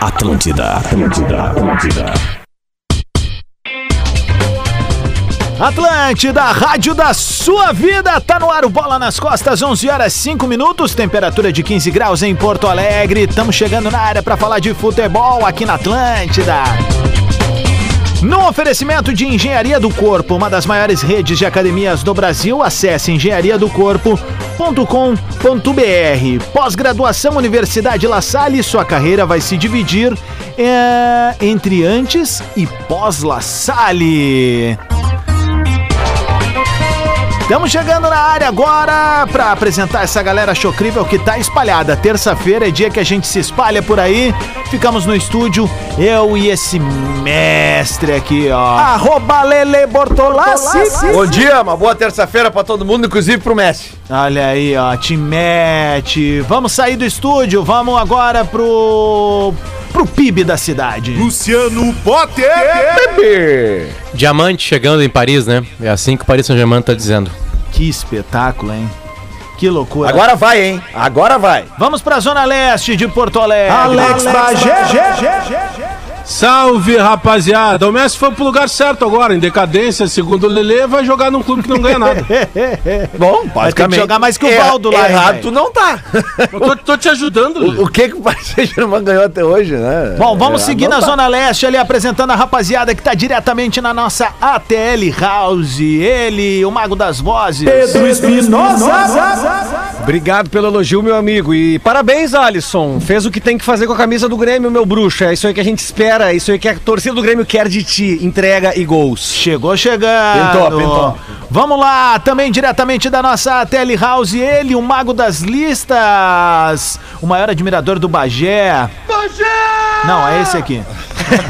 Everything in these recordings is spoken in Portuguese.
Atlântida, Atlântida, Atlântida. Atlântida, rádio da sua vida, tá no ar o Bola nas Costas, 11 horas 5 minutos, temperatura de 15 graus em Porto Alegre. Estamos chegando na área para falar de futebol aqui na Atlântida. No oferecimento de Engenharia do Corpo, uma das maiores redes de academias do Brasil, acesse engenhariadocorpo.com.br. Pós-graduação Universidade La Salle, sua carreira vai se dividir é, entre antes e pós-La Salle. Estamos chegando na área agora para apresentar essa galera chocrível que tá espalhada. Terça-feira é dia que a gente se espalha por aí. Ficamos no estúdio, eu e esse mestre aqui, ó. Arroba Lele Bortolassi. Bom dia, uma boa terça-feira pra todo mundo, inclusive pro Messi. Olha aí, ó, te mete. Vamos sair do estúdio, vamos agora pro pro PIB da cidade. Luciano Potter. Diamante chegando em Paris, né? É assim que o Paris Saint-Germain tá dizendo. Que espetáculo, hein? Que loucura. Agora vai, hein? Agora vai. Vamos pra Zona Leste de Porto Alegre. Alex Bagé. Salve, rapaziada. O Messi foi pro lugar certo agora, em decadência, segundo o Lelê, vai jogar num clube que não ganha nada. Bom, Vai ter que jogar mais que o É- Valdo lá, hein, Errado tu não tá. Eu tô, tô te ajudando, o, o que que o Paris Saint-Germain ganhou até hoje, né? Bom, vamos É, seguir na tá. Zona Leste ali apresentando a rapaziada que tá diretamente na nossa ATL House. Ele, o mago das vozes. Pedro Espinosa. Obrigado pelo elogio, meu amigo. E parabéns, Alisson. Fez o que tem que fazer com a camisa do Grêmio, meu bruxo. É isso aí que a gente espera, é isso aí que a torcida do Grêmio quer de ti. Entrega e gols. Chegou chegando. Pintou, pintou. Vamos lá, também diretamente da nossa Tele House, ele, o mago das listas, o maior admirador do Bagé. Bagé! Não, é esse aqui.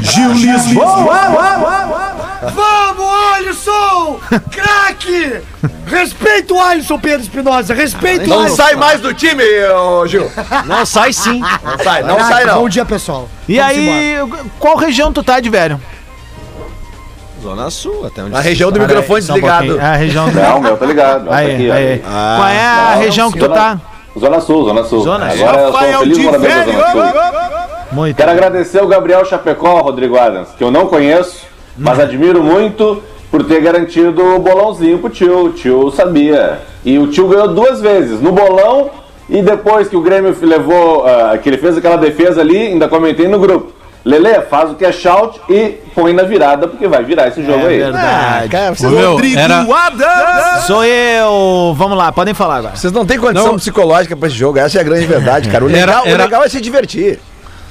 Gil Lisboa. Vamos, Alisson! Craque! Respeita o Alisson, Pedro Espinosa. Respeita o Não Alisson. sai mais do time, ô, Gil. Não, sai sim. Não sai, não sai não. Bom dia, pessoal. E Vamos aí, qual região tu tá de velho? Zona Sul, até onde Na região do microfone desligado. É a região do... Não, meu, tá ligado. Aí, aqui, aí. Ah, Qual é a não, região que tu Zona- tá? Zona Sul, Zona Sul. Zona Sul. Agora eu sou um feliz morador da Zona Sul. Muito. Quero agradecer o Gabriel Chapecó, Rodrigo Adams, que eu não conheço, mas admiro muito por ter garantido o bolãozinho pro tio. O tio sabia. E o tio ganhou duas vezes, no bolão e depois que o Grêmio levou, ah, que ele fez aquela defesa ali, ainda comentei no grupo. Lele, faz o que é shout e põe na virada, porque vai virar esse jogo É aí. verdade. Cara, vocês, meu, não, era... Adams! Sou eu. Vamos lá, podem falar agora. vocês não têm condição Não. psicológica pra esse jogo. Essa é a grande verdade, cara. O Era- legal, o era- legal é se divertir.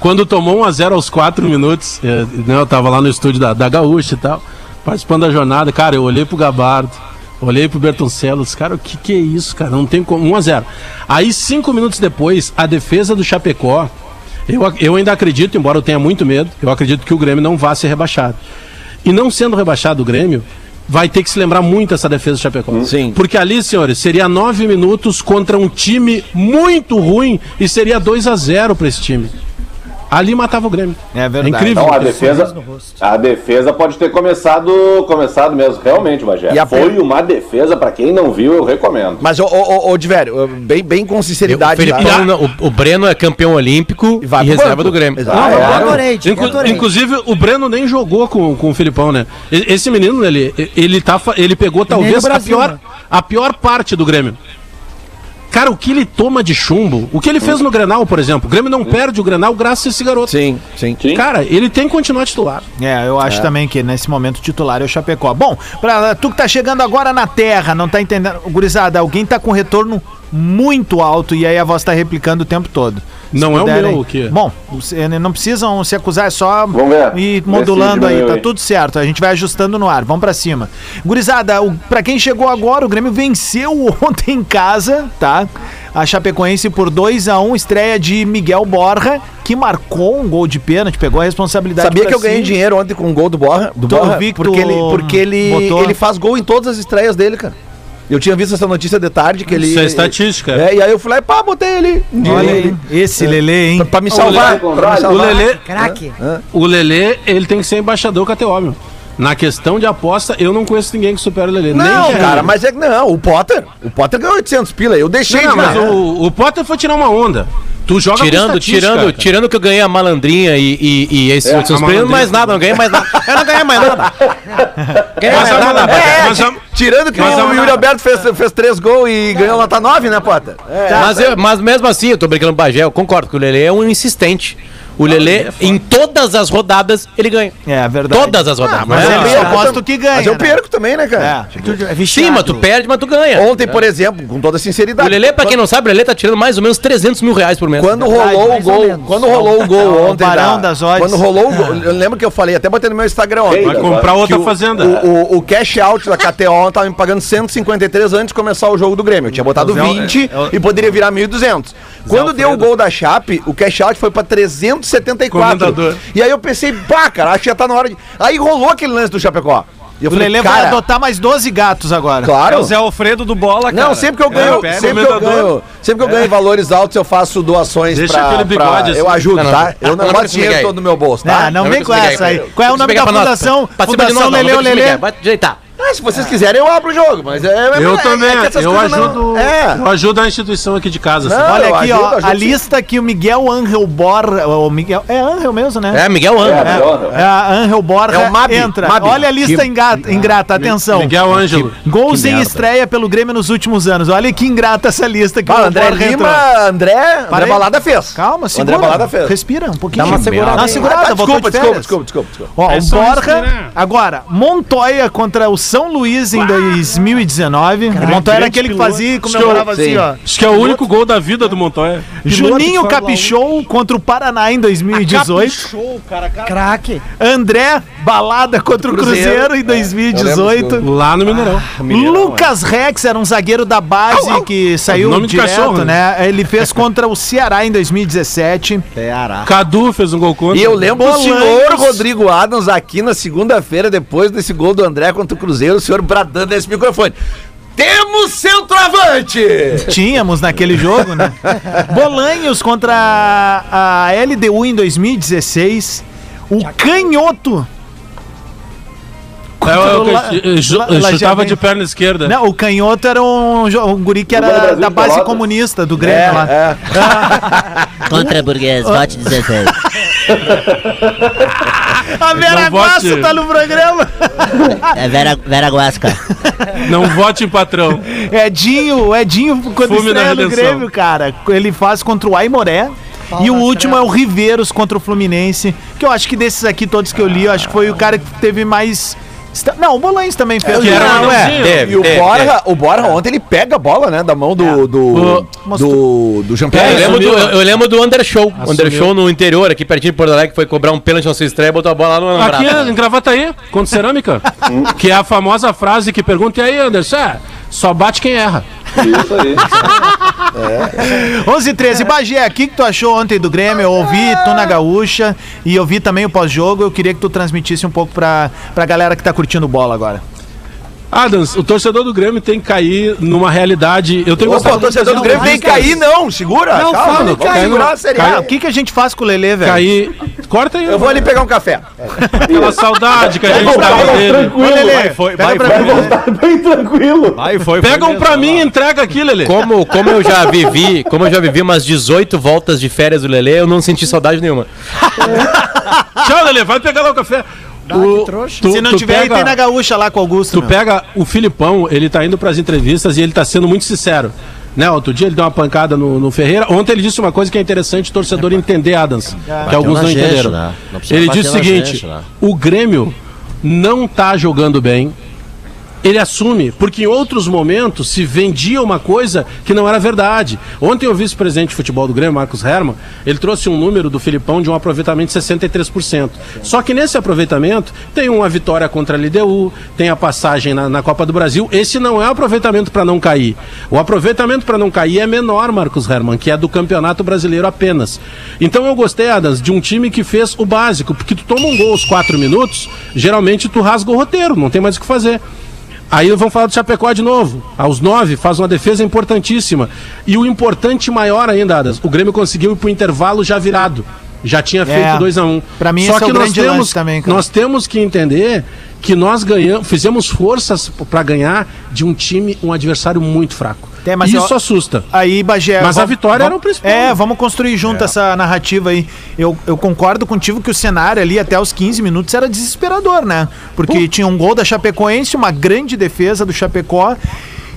Quando tomou 1x0 aos 4 minutos, eh, né, eu tava lá no estúdio da, da Gaúcha e tal, participando da jornada, cara, eu olhei pro Gabardo, olhei pro Bertoncellos, cara, o que que é isso, cara? Não tem como. 1x0. Aí, cinco minutos depois, a defesa do Chapecó, eu, eu ainda acredito, embora eu tenha muito medo, eu acredito que o Grêmio não vá ser rebaixado. E não sendo rebaixado o Grêmio, vai ter que se lembrar muito essa defesa do Chapecó. Sim. Porque ali, senhores, seria nove minutos contra um time muito ruim e seria 2 a 0 para esse time. Ali matava o Grêmio. É verdade. incrível. Então a defesa, a defesa pode ter começado, começado mesmo, realmente, Bagé. E a Foi per- uma defesa, pra quem não viu, eu recomendo. Mas, ô, ô, ô, ô Divério, bem, bem com O, sinceridade. tá? Felipão, não, o, o Breno é campeão olímpico E e, vai pro reserva banco. do Grêmio. Exato. Ah, Eu é? adorei, eu Inclu- adorei. inclusive, o Breno nem jogou com, com o Filipão, né? E- Esse menino, ele, ele, tá, ele pegou talvez no a Brasil, pior, né? a pior parte do Grêmio. Cara, o que ele toma de chumbo, o que ele fez no Grenal, por exemplo. O Grêmio não perde o Grenal graças a esse garoto. Sim, sim. Sim. Cara, ele tem que continuar titular. É, eu acho também que nesse momento o titular é o Chapecó. Bom, pra tu que tá chegando agora na Terra, não tá entendendo. Gurizada, alguém tá com retorno muito alto e aí a voz tá replicando o tempo todo. Não é o meu, o quê? Bom, cê- não precisam se acusar, é só ir modulando aí, tá aí. tudo certo. A gente vai ajustando no ar, vamos pra cima. Gurizada, o, pra quem chegou agora, o Grêmio venceu ontem em casa, tá? A Chapecoense por 2 a 1 estreia de Miguel Borja, que marcou um gol de pênalti, pegou a responsabilidade Sabia que eu ganhei dinheiro ontem com o gol do Borra? Do Borra porque ele, porque ele, botou. ele faz gol em todas as estreias dele, cara. Eu tinha visto essa notícia de tarde que ele. Isso é estatística. É, e aí eu fui lá e pá, botei ele. Olha aí, esse Lelê, hein? Pra, pra me salvar. Lelê, pra me o. Lelê, Craque. o Lelê, ele tem que ser embaixador meu. Na questão de aposta, eu não conheço ninguém que supera o Lelê. Não, nem cara, mas é que não. O Potter. O Potter ganhou 800 pila. Eu deixei Não, de mas o, o Potter foi tirar uma onda. Tu joga Tirando, tirando, cara. tirando que eu ganhei a malandrinha e, e, e esses É, outros prêmios, mais nada, não ganhei mais nada. Eu não ganhei mais nada. Ganhei mais a nada. É, tirando que mas o a- Yuri Alberto fez, fez três gols e ganhou nota 9, né, Potter? Mas, eu- mas mesmo assim, eu tô brincando com o Bagé, eu concordo que o Lelê é um insistente. O Lelê, em todas as rodadas, ele ganha. É verdade. Todas as rodadas. mas não é? ele eu aposto tam- que ganha, Mas eu né? perco também, né, cara? É. Sim, mas tu perde, mas tu ganha. Ontem, por exemplo, com toda O sinceridade. Lelê, pra quem não sabe, o Lelê tá tirando mais ou menos 300 mil reais por mês. Quando Verdade, rolou o gol, quando rolou o gol É o ontem, barão da- das odds. quando rolou o gol, eu lembro que eu falei, até botei no meu Instagram ontem. Vai comprar outra o- fazenda. O, o- o cash out da KTO tava me pagando 153 antes de começar o jogo do Grêmio. Eu tinha botado Zé- 20 é- é- e poderia virar 1.200. Quando deu o gol da Chape, o cash out foi pra 374. Comendador. E aí eu pensei, pá, cara, acho que já tá na hora de. Aí rolou aquele lance do Chapecó. E eu O falei, Lelê vai cara, adotar mais 12 gatos agora. É Claro. o Zé Alfredo do bola, cara. Não, sempre que eu ganho, É, sempre, que eu ganho sempre que eu ganho em valores altos, eu faço doações Deixa pra, aquele pra- bigode assim. Eu ajudo, Não, não. tá? Eu Não, não não boto dinheiro todo no meu bolso, tá? Ah, não Não vem com essa aí. aí. Qual é o nome da pra fundação? Fundação explicar. Lelê? Vai te ajeitar. Ah, se vocês quiserem, eu abro o jogo, mas é... é- Eu é- também, é que eu coisas não- ajudo, É. eu ajudo a instituição aqui de casa. assim. Não, Olha aqui, ajudo, ó, ajudo a sim. lista que o Miguel Angel Borra, o Miguel, é Angel mesmo, né? É, Miguel Angel. É. É, a Angel Borra É o Mabi, entra. Mabi. Olha a lista ingrata, ingrata, atenção. Miguel Ângelo. Gols Que em estreia pelo Grêmio nos últimos anos. Olha que ingrata essa lista que Ah, o André Borja Lima, entrou. André, André. Balada fez. Calma, segura. André Balada fez. Respira um pouquinho. Dá uma segurada Dá uma segurada, Ah, tá, desculpa, de desculpa, desculpa, desculpa, desculpa. Ó, É o respirar. agora, Montoya contra o São Luís em 2019. o Montoya era aquele que fazia e comemorava Sim. assim, ó. Acho que é o único gol da vida do Montoya. Juninho Capichou contra o Paraná em 2018. Craque. André Balada contra o Cruzeiro. Cruzeiro em Eu 2018. Lá no Mineirão. Lucas Rex era um zagueiro da base que saiu Nome de direto, cachorro, né? Ele fez contra o Ceará em 2017. Cadu fez um gol contra. E eu lembro o senhor Rodrigo Adams aqui na segunda-feira, depois desse gol do André contra o Cruzeiro, o senhor bradando nesse microfone. Temos centroavante! Tínhamos naquele jogo, né? Bolanhos contra a a LDU em 2016. O Canhoto. É, eu, eu, eu, eu chutava de perna esquerda. Não, o Canhoto era um, um guri que era Brasil da base comunista do Grêmio É, lá. é. Contra burguês, vote 16. A Vera. Guaça tá no programa. É Vera, Vera Guasca. Não vote em patrão. Edinho, o Edinho, quando Fume estreia no. Grêmio, cara, ele faz contra o Aimoré. E o último é o Riveiros contra o Fluminense. Que eu acho que desses aqui todos que eu li, eu acho que foi o cara que teve mais. Esta- Não, o Bolanhos também fez. Que era um Não, é. E o teve, Borja, o Borja ontem ele pega a bola, né? Da mão do. Do. Do, do Jean Eu Pierre. lembro, do, eu, eu lembro do Undershow. Assumiu. Undershow no interior, aqui pertinho de Porto Alegre, foi cobrar um pênalti na sua estreia e botou a bola lá no Aqui em Gravataí, contra cerâmica. que é a famosa frase que pergunta, e aí, Anderson? É, só bate quem erra. Isso aí. 11 e 13. Bagé, o que, que tu achou ontem do Grêmio? Eu ouvi tu na gaúcha e eu vi também o pós-jogo. Eu queria que tu transmitisse um pouco pra, pra galera que tá curtindo bola agora. Adams, o torcedor do Grêmio tem que cair numa realidade. Eu tenho Opa, gostado o torcedor do Grêmio vem cair, não. Segura. Não, calma, fala, cai segurar a Série o que, que a gente faz com o Lelê, velho? cair. Corta aí. Eu vou ali pegar um café. aquela saudade que a gente tava dele. Tranquilo. Lelê, vai, pra foi, mim. foi. Tá bem tranquilo. Vai, foi, Pega foi um pra mim e entrega aqui, Lelê. Como, como eu já vivi, como eu já vivi umas 18 voltas de férias do Lelê, eu não senti saudade nenhuma. Tchau, Lelê, vai pegar lá o café. O- tu- Se não tiver, aí pega- tem na gaúcha lá com o Augusto. Tu meu. pega o Filipão, ele tá indo pras entrevistas e ele tá sendo muito sincero. Né, outro dia ele deu uma pancada no, no Ferreira. Ontem ele disse uma coisa que é interessante o torcedor entender, Adams. Que alguns não gente, entenderam. né? Não Ele disse o seguinte: gente, né? o Grêmio não tá jogando bem. Ele assume, porque em outros momentos se vendia uma coisa que não era verdade. Ontem o vice-presidente de futebol do Grêmio, Marcos Herman, ele trouxe um número do Filipão de um aproveitamento de 63%. Só que nesse aproveitamento tem uma vitória contra a LDU, tem a passagem na, na Copa do Brasil. Esse não é o aproveitamento para não cair. O aproveitamento para não cair é menor, Marcos Herman, que é do Campeonato Brasileiro apenas. Então eu gostei, Adams, de um time que fez o básico, porque tu toma um gol aos quatro minutos, geralmente tu rasga o roteiro, não tem mais o que fazer. Aí vamos falar do Chapecó de novo. Aos nove, faz uma defesa importantíssima. E o importante maior ainda, Adas, o Grêmio conseguiu ir pro intervalo já virado. Já tinha feito 2 a 1 um. pra mim Só é que o nós grande temos, também, cara. nós temos que entender que nós ganhamos, fizemos forças para ganhar de um time, um adversário muito fraco. É, mas Isso eu- assusta. Aí, Bagé. Mas a vamos- vitória era vamos- o principal. É, vamos construir junto essa narrativa aí. Eu, eu concordo contigo que o cenário ali até os 15 minutos era desesperador, né? Porque tinha um gol da Chapecoense, uma grande defesa do Chapecó.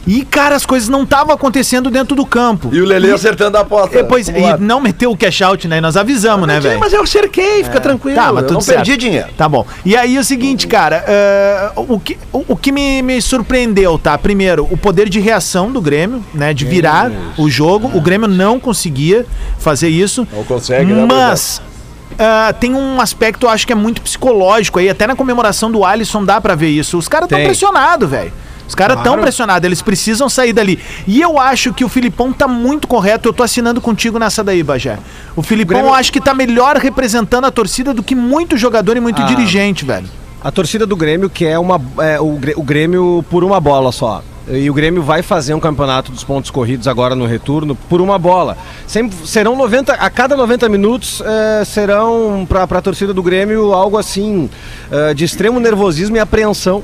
E, cara, as coisas não estavam acontecendo dentro do campo. E o Lelê acertando a aposta. Depois, e não meteu o cash out, né? Nós avisamos, né, velho? Mas eu cerquei, fica tranquilo. Tá, mas eu tudo não certo. perdi dinheiro. Tá bom. E aí o seguinte, cara, eh, o, que, o, o que me, me surpreendeu, tá? Primeiro, o poder de reação do Grêmio, né? De virar o jogo. O Grêmio não conseguia fazer isso. Não consegue, né, Mas. ah, tem um aspecto, eu acho que é muito psicológico aí. Até na comemoração do Alisson dá pra ver isso. Os caras estão pressionados, velho. Os caras estão pressionados, eles precisam sair dali. E eu acho que o Filipão tá muito correto. Eu tô assinando contigo nessa daí, Bajé. O Filipão Grêmio- eu acho que tá melhor representando a torcida do que muito jogador e muito Ah. dirigente, velho. A torcida do Grêmio quer uma, é, o, Grê- o Grêmio por uma bola só. E o Grêmio vai fazer um campeonato dos pontos corridos agora no retorno por uma bola. Sempre, serão 90, a cada 90 minutos é, serão para a torcida do Grêmio algo assim é, de extremo nervosismo e apreensão.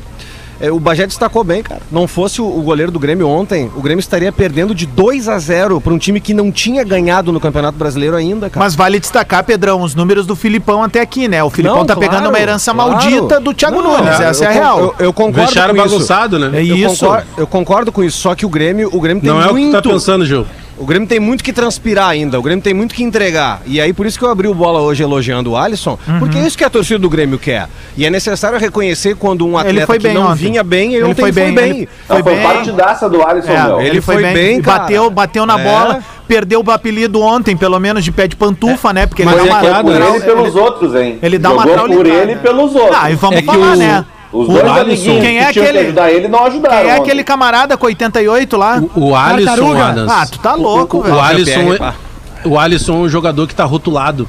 É, o Bagé destacou bem, cara. Não fosse o, o goleiro do Grêmio ontem, o Grêmio estaria perdendo de 2 a 0 para um time que não tinha ganhado no Campeonato Brasileiro ainda, cara. Mas vale destacar, Pedrão, os números do Filipão até aqui, né? O Filipão Não, tá claro, pegando uma herança claro. maldita do Thiago Não, Nunes, essa é a eu real. Eu, eu concordo Deixaram com isso. bagunçado, né? É Eu isso. concordo, eu concordo com isso, só que o Grêmio, o Grêmio tem Não é o que tu muito. tá pensando, Gil. O Grêmio tem muito que transpirar ainda, o Grêmio tem muito que entregar. E aí por isso que eu abri o bola hoje elogiando o Alisson, Uhum. porque é isso que a torcida do Grêmio quer. E é necessário reconhecer quando um Ele atleta foi que bem não ontem. vinha bem, ele, Ele ontem foi foi bem, bem. ele Não, Foi foi bem. partidaça do Alisson, É, meu. ele foi bem, cara. bateu, bateu na É. bola, perdeu o apelido ontem, pelo menos de pé de pantufa, né? Porque ele Mas dá é uma, claro, Por né? ele e pelos outros, hein? ele dá uma Jogou por traulitada. ele e pelos outros. Ah, e vamos É que falar, o- né? Os O dois Alisson- Quem é que aquele- que ajudar ele não ajudaram. Quem é aquele camarada com 88 lá? O Alisson, Tartaruga? Adams. Ah, tu tá louco, O velho. Alisson, PR, é, pá. o Alisson é um jogador que tá rotulado.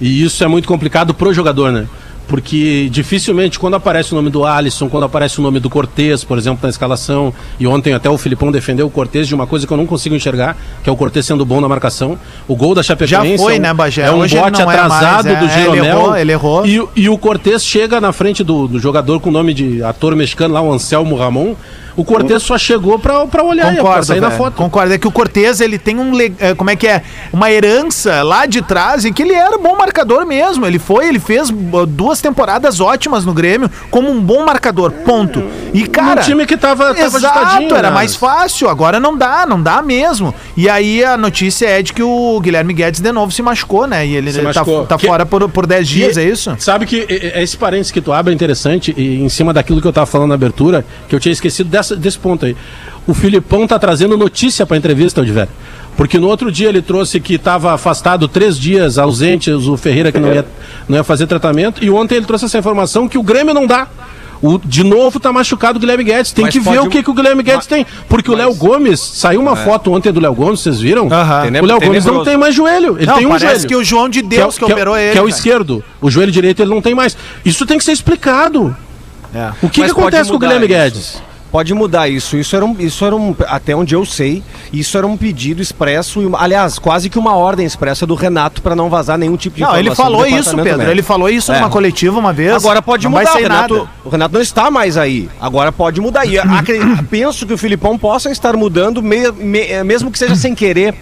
E isso é muito complicado pro jogador, né? Porque dificilmente, quando aparece o nome do Alisson, quando aparece o nome do Cortez, por exemplo, na escalação, e ontem até o Filipão defendeu o Cortez de uma coisa que eu não consigo enxergar, que é o Cortez sendo bom na marcação. O gol da Chapecoense Já foi, é um, né, Bagé? é um Hoje ele bote é atrasado mais, é, do ele Jeromel. errou, ele errou. E, o- e o Cortez chega na frente do, do jogador com o nome de ator mexicano lá, o Anselmo Ramon. O Cortez só chegou pra, pra olhar, pra Concordo, sair na foto. Concordo. É que o Cortez, ele tem um. eh, Como é que é? Uma herança lá de trás em que ele era bom marcador mesmo. Ele foi, ele fez uh, duas temporadas ótimas no Grêmio como um bom marcador. Ponto. E, cara. Um time que tava, tava Exato, era mais fácil, agora não dá, não dá mesmo. E aí a notícia é de que o Guilherme Guedes de novo se machucou, né? E ele Se tá, tá Que- fora por, por 10 dias, E- é isso? Sabe que esse parênteses que tu abre é interessante, e em cima daquilo que eu tava falando na abertura, que eu tinha esquecido dessa- desse ponto aí. O Filipão tá trazendo notícia pra entrevista, Odiver. Porque no outro dia ele trouxe que estava afastado três dias, ausente, o Ferreira que não ia, não ia fazer tratamento, e ontem ele trouxe essa informação que o Grêmio não dá. O, de novo tá machucado o Guilherme Guedes. Tem Mas que ver o que, que o Guilherme Guedes tem. Porque o Léo Gomes, saiu uma foto ontem do Léo Gomes, vocês viram? Aham. O Léo Gomes não tem mais joelho. Ele não, tem um parece joelho que o João de Deus que, é o- operou é ele. Que é o esquerdo. O joelho direito ele não tem mais. Isso tem que ser explicado. É. O que, Mas que acontece com o Guilherme isso. Guedes? Pode mudar isso. Isso era um, isso era um, até onde eu sei, isso era um pedido expresso, aliás, quase que uma ordem expressa do Renato para não vazar nenhum tipo de Não, ele informação do falou isso, Pedro. médico. Ele falou isso É. numa coletiva uma vez. Agora pode não mudar, Vai o Renato, nada. o Renato não está mais aí. Agora pode mudar. E penso que o Filipão possa estar mudando, me- me- mesmo que seja sem querer.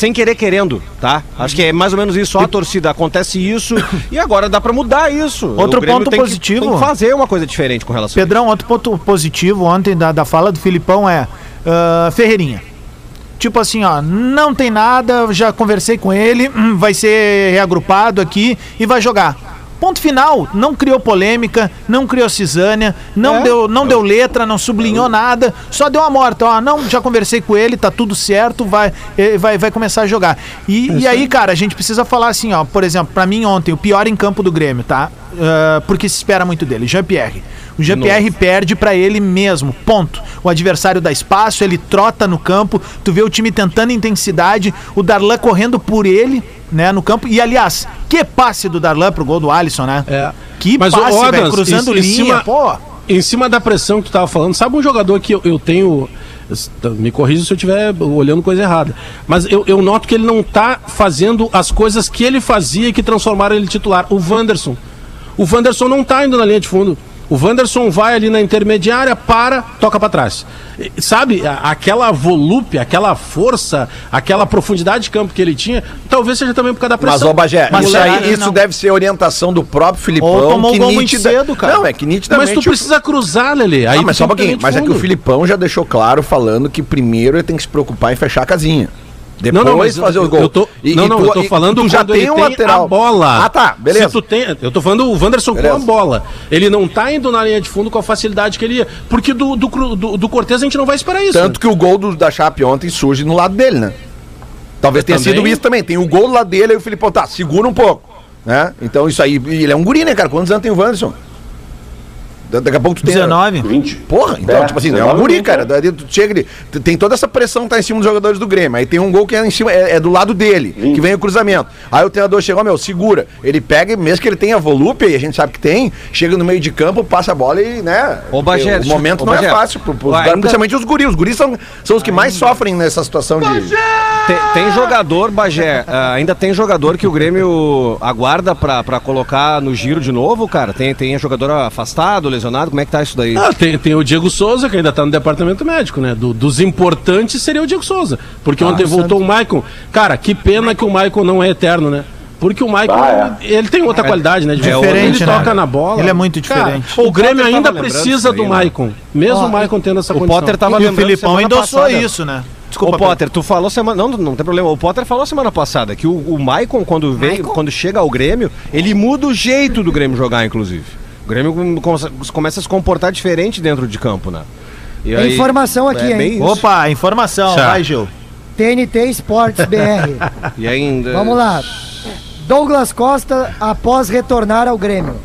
Sem querer querendo, tá? Acho que é mais ou menos isso. Ó, a torcida, acontece isso e agora dá pra mudar isso. Outro ponto tem que- positivo. tem que fazer uma coisa diferente com relação a Pedrão, outro ponto positivo ontem da, da fala do Filipão é ah, Ferreirinha. Tipo assim, ó, não tem nada, já conversei com ele, hum, vai ser reagrupado aqui e vai jogar. Ponto final, não criou polêmica, não criou cisânia, não, É. deu, não deu letra, não sublinhou nada, só deu a morta. Ó, não, já conversei com ele, tá tudo certo, vai, eh, vai, vai começar a jogar. E, e aí, cara, a gente precisa falar assim, ó, por exemplo, pra mim ontem, o pior em campo do Grêmio, tá? Ah, porque se espera muito dele, Jean-Pierre. O Jean-Pierre perde pra ele mesmo, ponto. O adversário dá espaço, ele trota no campo, tu vê o time tentando intensidade, o Darlan correndo por ele, né, no campo. E aliás, que passe do Darlan pro gol do Alisson, né? É. Que Mas, passe, velho, Adams, cruzando em- em linha, cima- pô. Em cima da pressão que tu tava falando, sabe um jogador que eu, eu tenho. Me corrija se eu estiver olhando coisa errada. Mas eu, eu noto que ele não tá fazendo as coisas que ele fazia e que transformaram ele titular. O Wanderson. O Wanderson não tá indo na linha de fundo. O Wanderson vai ali na intermediária, para, toca pra trás. Sabe, aquela volúpia, aquela força, aquela profundidade de campo que ele tinha, talvez seja também por causa da Mas, pressão. ô Bagé, Mas isso, aí, isso deve ser orientação do próprio Filipão. Ou tomou que gol muito nítida- cedo, cara. Não, é que nitidamente... Mas tu precisa cruzar, Lele. Aí Não, mas só um pouquinho. Mas é que o. Filipão já deixou claro falando que primeiro ele tem que se preocupar em fechar a casinha. Depois Não, não, mas fazer eu, os gols. eu tô, E- não, e não, tu- eu tô falando já tem ele um lateral. a bola. Ah, tá, beleza. Se tu tem, eu tô falando o Wanderson Beleza. com a bola. Ele não tá indo na linha de fundo com a facilidade que ele ia. Porque do, do, do, do Cortez a gente não vai esperar isso. Tanto que o gol do- da Chape ontem surge no lado dele, né? Talvez tenha Também. sido isso também. Tem o gol do lado dele, aí o Filipão, tá, segura um pouco. Né? Então isso aí, ele é um guri, né, cara? Quantos anos tem o Wanderson? Da- Daqui a pouco tu tem. 19. 20. Porra, então, É, tipo assim, é um 19, guri, 20, cara. Daí tu chega ali, tem toda essa pressão que tá em cima dos jogadores do Grêmio. Aí tem um gol que é em cima, é, é do lado dele, Vinte. que vem o cruzamento. Aí o treinador chegou, meu, segura. Ele pega, e mesmo que ele tenha volúpia, e a gente sabe que tem, chega no meio de campo, passa a bola e, né? Ô, Bagé, o momento ô, não Bagé, é fácil, pro, pros ainda- caras, principalmente os guris. Os guris são, são os que mais sofrem nessa situação de. Tem, tem jogador, Bagé, ah, ainda tem jogador que o Grêmio aguarda pra, pra colocar no giro de novo, cara? Tem, tem jogador afastado, lesionado? Como é que tá isso daí? Ah, tem, tem o Diego Souza, que ainda tá no departamento médico, né? Do- dos importantes seria o Diego Souza. Porque ontem voltou o Maicon. Cara, que pena que o Maicon não é eterno, né? Porque o Maicon, Ah, ele tem outra qualidade, né? De Diferente, ele né? toca na bola. Ele é muito Cara, diferente. o Grêmio Potter ainda precisa do né? Maicon. Mesmo Ó, o Maicon tendo essa o condição. Potter tava E o Filipão endossou passada. isso, né? Ô, Potter, tu falou semana. Não, não tem problema. O Potter falou semana passada que o, o Maicon, quando vem, quando chega ao Grêmio, ele muda o jeito do Grêmio jogar, inclusive. O Grêmio com- começa a se comportar diferente dentro de campo, né? E Tem informação aqui, é hein? Opa, informação. Tchau. Vai, Gil. TNT Sports BR. E ainda. Vamos lá. Douglas Costa após retornar ao Grêmio.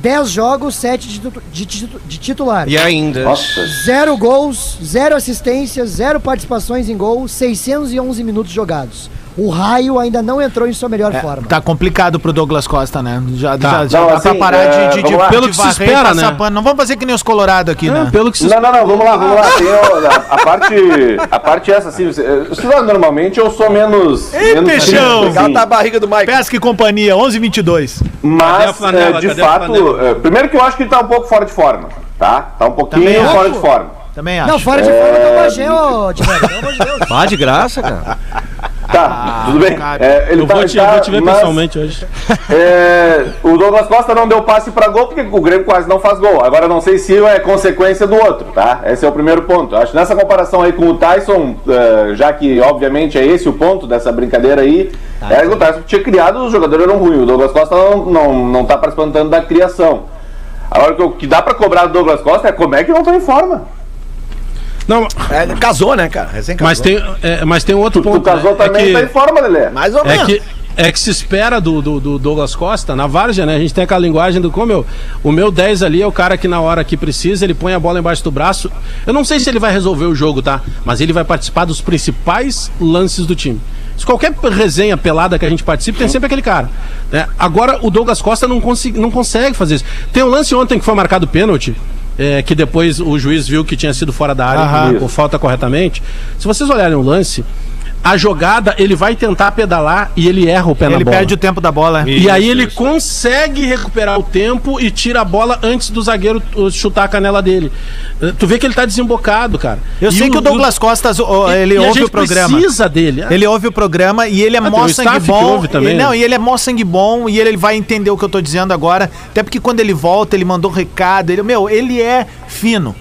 10 jogos, 7 de, de de titular. E ainda. Nossa. Zero gols, zero assistências, zero participações em gol, 611 minutos jogados. O Raio ainda não entrou em sua melhor forma. Tá complicado pro Douglas Costa, né? Já, Tá. já, já Não, dá assim, pra parar é, de, de, de, de Pelo que se espera, né? pano. Não vamos fazer que nem os colorados aqui, É, né? pelo que se Não, não, não, vamos lá, vamos lá. A, a parte, a parte essa, assim, você- estudando normalmente eu sou menos. Ei, menos peixão! assim, Cata a barriga do Mike. Pesca e companhia, 11:22. Cadê a Mas, flanela? é, de fato, flanela? é, primeiro que eu acho que ele tá um pouco fora de forma, tá? Tá um pouquinho Também fora acho. de forma. Também acho. Não, fora de forma do Bagé, ô, Tiver, pelo amor de Deus. Pá de graça, cara. Tá, tudo bem. É, ele Eu tá, vou te, tá, eu vou te ver mas, pessoalmente hoje. é, o Douglas Costa não deu passe pra gol porque o Grêmio quase não faz gol. Agora não sei se é consequência do outro, tá? Esse é o primeiro ponto. Acho que nessa comparação aí com o Tyson, é, já que obviamente é esse o ponto dessa brincadeira aí, é que o Tyson tinha criado, os jogadores eram ruins. O Douglas Costa não, não, não tá participando tanto da criação. Agora o que, dá pra cobrar do Douglas Costa é como é que não tá em forma. Não, É, casou, né, cara? Recém casou. mas tem, é, mas tem um outro Tu, tu ponto. casou né? É também que- tá em forma, Lelê. Mais ou É menos. que, é que se espera do, do, do Douglas Costa, na Várzea, né? A gente tem aquela linguagem do como eu, o meu 10 ali é o cara que na hora que precisa, ele põe a bola embaixo do braço. Eu não sei se ele vai resolver o jogo, tá? Mas ele vai participar dos principais lances do time. Se qualquer resenha pelada que a gente participe, tem sempre aquele cara. né? Agora, o Douglas Costa não, consi- não consegue fazer isso. Tem um lance ontem que foi marcado pênalti, é, que depois o juiz viu que tinha sido fora da área Aham. por falta corretamente. Se vocês olharem o lance, a jogada, ele vai tentar pedalar e ele erra o pé na Ele bola. perde o tempo da bola. E aí ele consegue recuperar o tempo e tira a bola antes do zagueiro uh, chutar a canela dele. Uh, Tu vê que ele tá desembocado, cara. Eu E sei que o Douglas Costa, ó, ele e ouve o programa. precisa dele. Ele ouve o programa e ele é Ah, mó o sangue bom. ouve também, e, não, né? e ele é mó sangue bom e ele vai entender o que eu tô dizendo agora. Até porque quando ele volta, ele mandou recado. Ele, meu, ele é fino.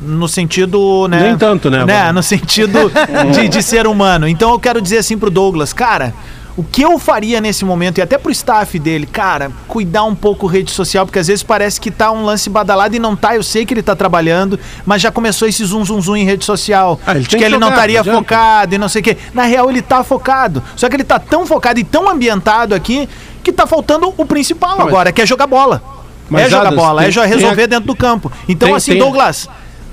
No sentido, né? Nem tanto, né, né no sentido de, de ser humano. Então eu quero dizer assim pro Douglas, cara, o que eu faria nesse momento, e até pro staff dele, cara, cuidar um pouco rede social, porque às vezes parece que tá um lance badalado e não tá. Eu sei que ele tá trabalhando, mas já começou esse zum zum zum em rede social. Ah, ele de que que ele não jogar, estaria não adianta. focado e não sei o quê. Na real, ele tá focado. Só que ele tá tão focado e tão ambientado aqui que tá faltando o principal agora, que é jogar bola. Mas, é jogar bola, tem- é tem resolver a- dentro do campo. Então, tem- assim, tem- Douglas,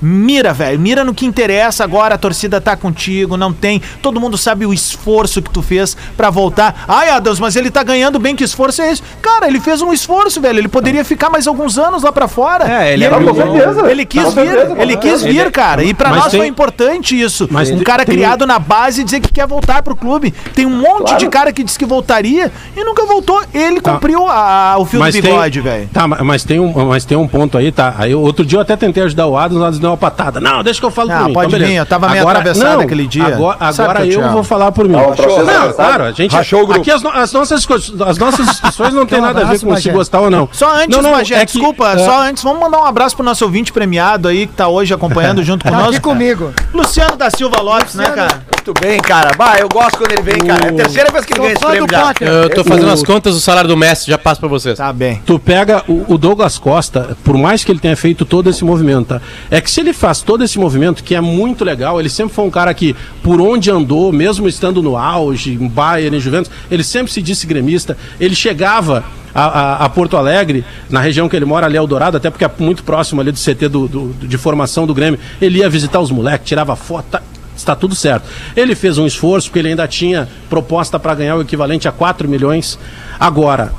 Mira, velho. Mira no que interessa agora. A torcida tá contigo, não tem. Todo mundo sabe o esforço que tu fez pra voltar. Ai, Adams, mas ele tá ganhando bem. Que esforço é esse? Cara, ele fez um esforço, velho. Ele poderia ficar mais alguns anos lá pra fora. É, ele E é Não, com certeza. ele quis vir, certeza, ele quis vir, cara. E pra Mas nós tem- foi importante isso. Mas um cara tem- criado na base dizer que quer voltar pro clube. Tem um monte Claro. de cara que disse que voltaria e nunca voltou. Ele Tá. cumpriu a- o fio do tem- bigode, velho. Tá, ma- mas tem, um, mas tem um ponto aí, tá? Aí outro dia eu até tentei ajudar o Adams, o Adams deu uma patada. Não, deixa que eu falo Ah, por mim. pode beleza. vir, eu tava meio atravessado aquele dia. Agora, agora eu vou falar por mim. É um processo não, claro, a gente. Rachou o grupo. Aqui as, no- as nossas, as nossas discussões não tem um nada a ver com se gostar ou não. Só antes, não, não, Magé, é que- desculpa, é, só antes, vamos mandar um abraço pro nosso ouvinte premiado aí, que tá hoje acompanhando junto Tá conosco. aqui comigo. Luciano da Silva Lopes, né, cara? Muito bem, cara. Bah, eu gosto quando ele vem, cara. É a terceira vez que ele ganha esse fã prêmio do já. Eu tô fazendo O- as contas do salário do Messi, já passo pra vocês. Tá bem. Tu pega o, o Douglas Costa, por mais que ele tenha feito todo esse movimento, tá? é que se ele faz todo esse movimento, que é muito legal, ele sempre foi um cara que, por onde andou, mesmo estando no auge, em Bayern, em Juventus, ele sempre se disse gremista, ele chegava a, a- a Porto Alegre, na região que ele mora, ali Eldorado, até porque é muito próximo ali do CT do, do- de formação do Grêmio, ele ia visitar os moleques, tirava foto, tá- está tudo certo. Ele fez um esforço, porque ele ainda tinha proposta para ganhar o equivalente a 4 milhões. Agora,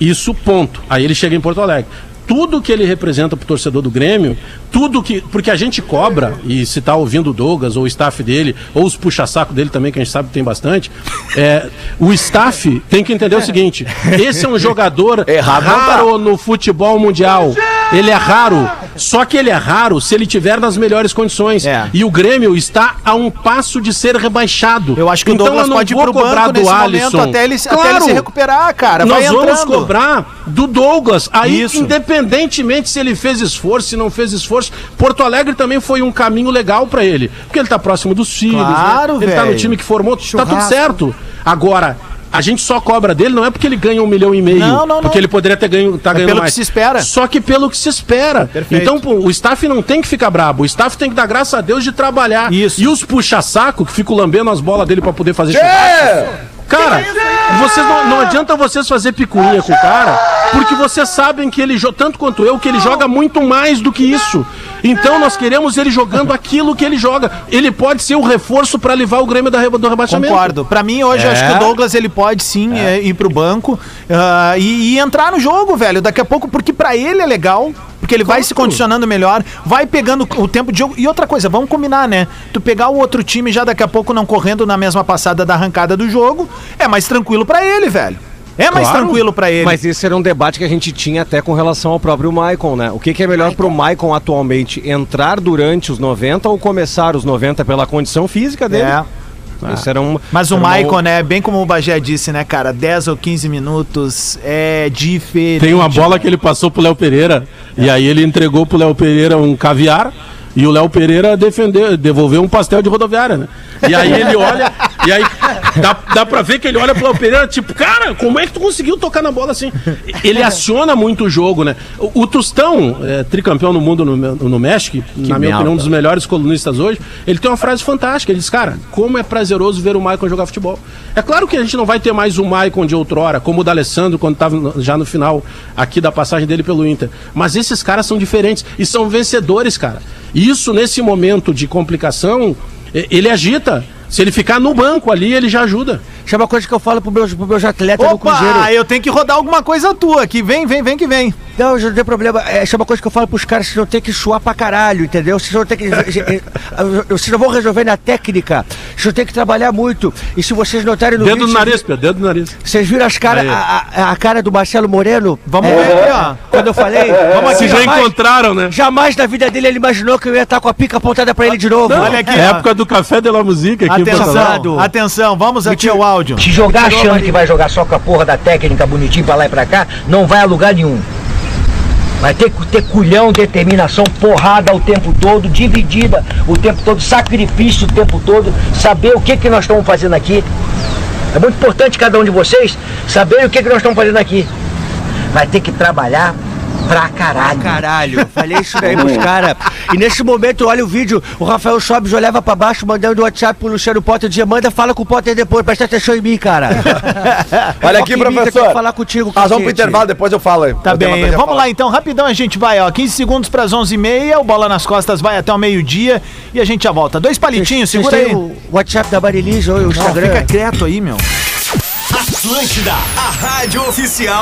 isso, ponto. Aí ele chega em Porto Alegre. Tudo que ele representa pro torcedor do Grêmio, tudo que. Porque a gente cobra, e se tá ouvindo o Douglas, ou o staff dele, ou os puxa-saco dele também, que a gente sabe que tem bastante, é, o staff tem que entender o seguinte: esse é um jogador Errado não tá. raro no futebol mundial. Ele é raro. Só que ele é raro se ele tiver nas melhores condições. É. E o Grêmio está a um passo de ser rebaixado. Eu acho que então o Douglas pode ir pro cobrar banco do Alisson. momento até ele, até ele Claro. se recuperar, cara. Nós Vai vamos cobrar do Douglas. Aí, Isso. independentemente se ele fez esforço, se não fez esforço, Porto Alegre também foi um caminho legal pra ele. Porque ele tá próximo dos filhos, Claro, né? Ele tá no time que formou, tá tudo Churrasco. certo. Agora, a gente só cobra dele não é porque ele ganha um milhão e meio. Não, não, não. Porque ele poderia ter ganho, tá É ganhando pelo que mais. se espera. Só que pelo que se espera. Perfeito. Então, pô, o staff não tem que ficar brabo. O staff tem que dar graças a Deus de trabalhar. Isso. E os puxa-saco que ficam lambendo as bolas dele pra poder fazer É! Cara, vocês não, não adianta vocês fazer picuinha com o cara, porque vocês sabem que ele, tanto quanto eu, que ele joga muito mais do que isso. Então nós queremos ele jogando aquilo que ele joga. Ele pode ser o reforço pra levar o Grêmio da do rebaixamento. Concordo. Pra mim, hoje, eu acho que o Douglas ele pode sim é, ir pro banco ah, e, e entrar no jogo, velho. Daqui a pouco, porque pra ele é legal. Porque ele vai se condicionando melhor, vai pegando o tempo de jogo. E outra coisa, vamos combinar, né? Tu pegar o outro time já daqui a pouco não correndo na mesma passada da arrancada do jogo, é mais tranquilo pra ele, velho. É mais Claro, tranquilo pra ele. Mas esse era um debate que a gente tinha até com relação ao próprio Maicon, né? O que, que é melhor pro Maicon atualmente? Entrar durante os 90 ou começar os 90 pela condição física dele? É. Era um, Mas o era uma- Maicon, né, bem como o Bagé disse, né, cara, 10 ou 15 minutos é diferente. Tem uma bola que ele passou pro Léo Pereira, e aí ele entregou pro Léo Pereira um caviar, e o Léo Pereira defendeu, devolveu um pastel de rodoviária, né? E aí ele olha, e aí dá, dá pra ver que ele olha pro Léo Pereira, tipo, cara, como é que tu conseguiu tocar na bola assim? Ele aciona muito o jogo, né? O, o Tostão, é, tricampeão no mundo no, no México, na minha opinião, um dos melhores colunistas hoje, ele tem uma frase fantástica. Ele diz, cara, como é prazeroso ver o Maicon jogar futebol. É claro que a gente não vai ter mais o Maicon de outrora, como o da Alessandro, quando estava já no final aqui da passagem dele pelo Inter. Mas esses caras são diferentes e são vencedores, cara. Isso, nesse momento de complicação, ele agita. Se ele ficar no banco ali, ele já ajuda. Isso é uma coisa que eu falo pro meus, pro meus atletas no Cruzeiro. Opa, eu tenho que rodar alguma coisa tua aqui. Vem, vem, vem que vem. Não, já não tem problema. É, isso é uma coisa que eu falo pros caras, vocês vão ter que suar pra caralho, entendeu? Vocês vão ter que. vocês não vão resolver na técnica. Vocês vão ter que trabalhar muito. E se vocês notarem no Dedo vídeo, no vocês- nariz, Pedro, dedo no nariz. Vocês viram as cara, a, a- a cara do Marcelo Moreno? Vamos É, ver aqui, ó. Quando eu falei, vamos aqui, já jamais, encontraram, né? jamais na vida dele ele imaginou que eu ia estar com a pica apontada pra ele de novo. Olha aqui, É época do café de la música aqui. Atenção, atenção, vamos aqui ao áudio. Se jogar achando que vai jogar só com a porra da técnica bonitinho pra lá e pra cá, não vai a lugar nenhum. Vai ter que ter culhão, determinação, porrada o tempo todo, dividida o tempo todo, sacrifício o tempo todo, saber o que, que nós estamos fazendo aqui. É muito importante cada um de vocês saber o que, que nós estamos fazendo aqui. Vai ter que trabalhar pra caralho. Caralho, eu falei isso daí pros caras. E nesse momento, olha o vídeo, o Rafael Sobes olhava pra baixo, mandando o WhatsApp pro Luciano Potter, dizia, manda, fala com o Potter depois, presta atenção em mim, cara. Olha aqui, eu professor. quero falar contigo, Nós vamos pro intervalo, depois eu falo aí. Tá Eu bem, vamos falar. lá então, rapidão a gente vai, ó, 15 segundos pras 11h30, o Bola nas Costas vai até o meio-dia e a gente já volta. Dois palitinhos, Vocês segura aí. o WhatsApp da Marilis ou o Não, Instagram? fica quieto aí, meu. Atlântida, a rádio oficial.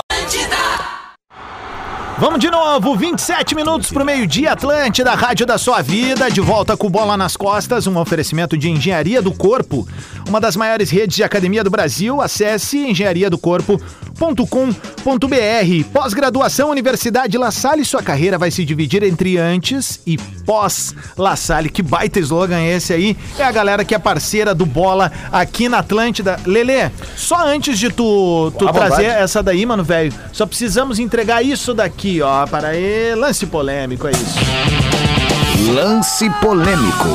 Vamos de novo, 27 minutos pro meio-dia, Atlântida, Rádio da Sua Vida, de volta com bola nas costas, um oferecimento de Engenharia do Corpo, uma das maiores redes de academia do Brasil. Acesse engenhariadocorpo.com.br. Pós-graduação Universidade La Salle, sua carreira vai se dividir entre antes e pós La Salle. Que baita slogan esse aí. É a galera que é parceira do Bola aqui na Atlântida. Lelê, só antes de tu, tu trazer essa daí, mano, velho, só precisamos entregar isso daqui, ó, para aí, lance polêmico, é isso. Lance polêmico.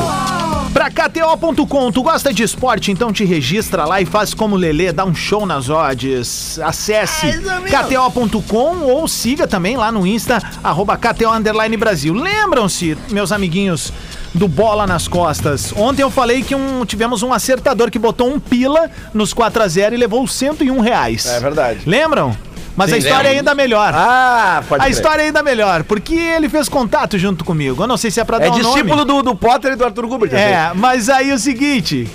Pra KTO.com, tu gosta de esporte, então te registra lá e faz como Lelê, dá um show nas odds. Acesse KTO.com ou siga também lá no Insta, arroba KTO Underline Brasil. Lembram-se, meus amiguinhos, do Bola nas Costas. Ontem eu falei que um- tivemos um acertador que botou um pila nos 4x0 e levou 101 reais. É verdade. Lembram? Mas Sim, a história lembro. ainda é melhor. Ah, pode A crer. história ainda é melhor, porque ele fez contato junto comigo. Eu não sei se é pra dar É um discípulo do, do Potter e do Arthur Gubert. É, mas aí o seguinte,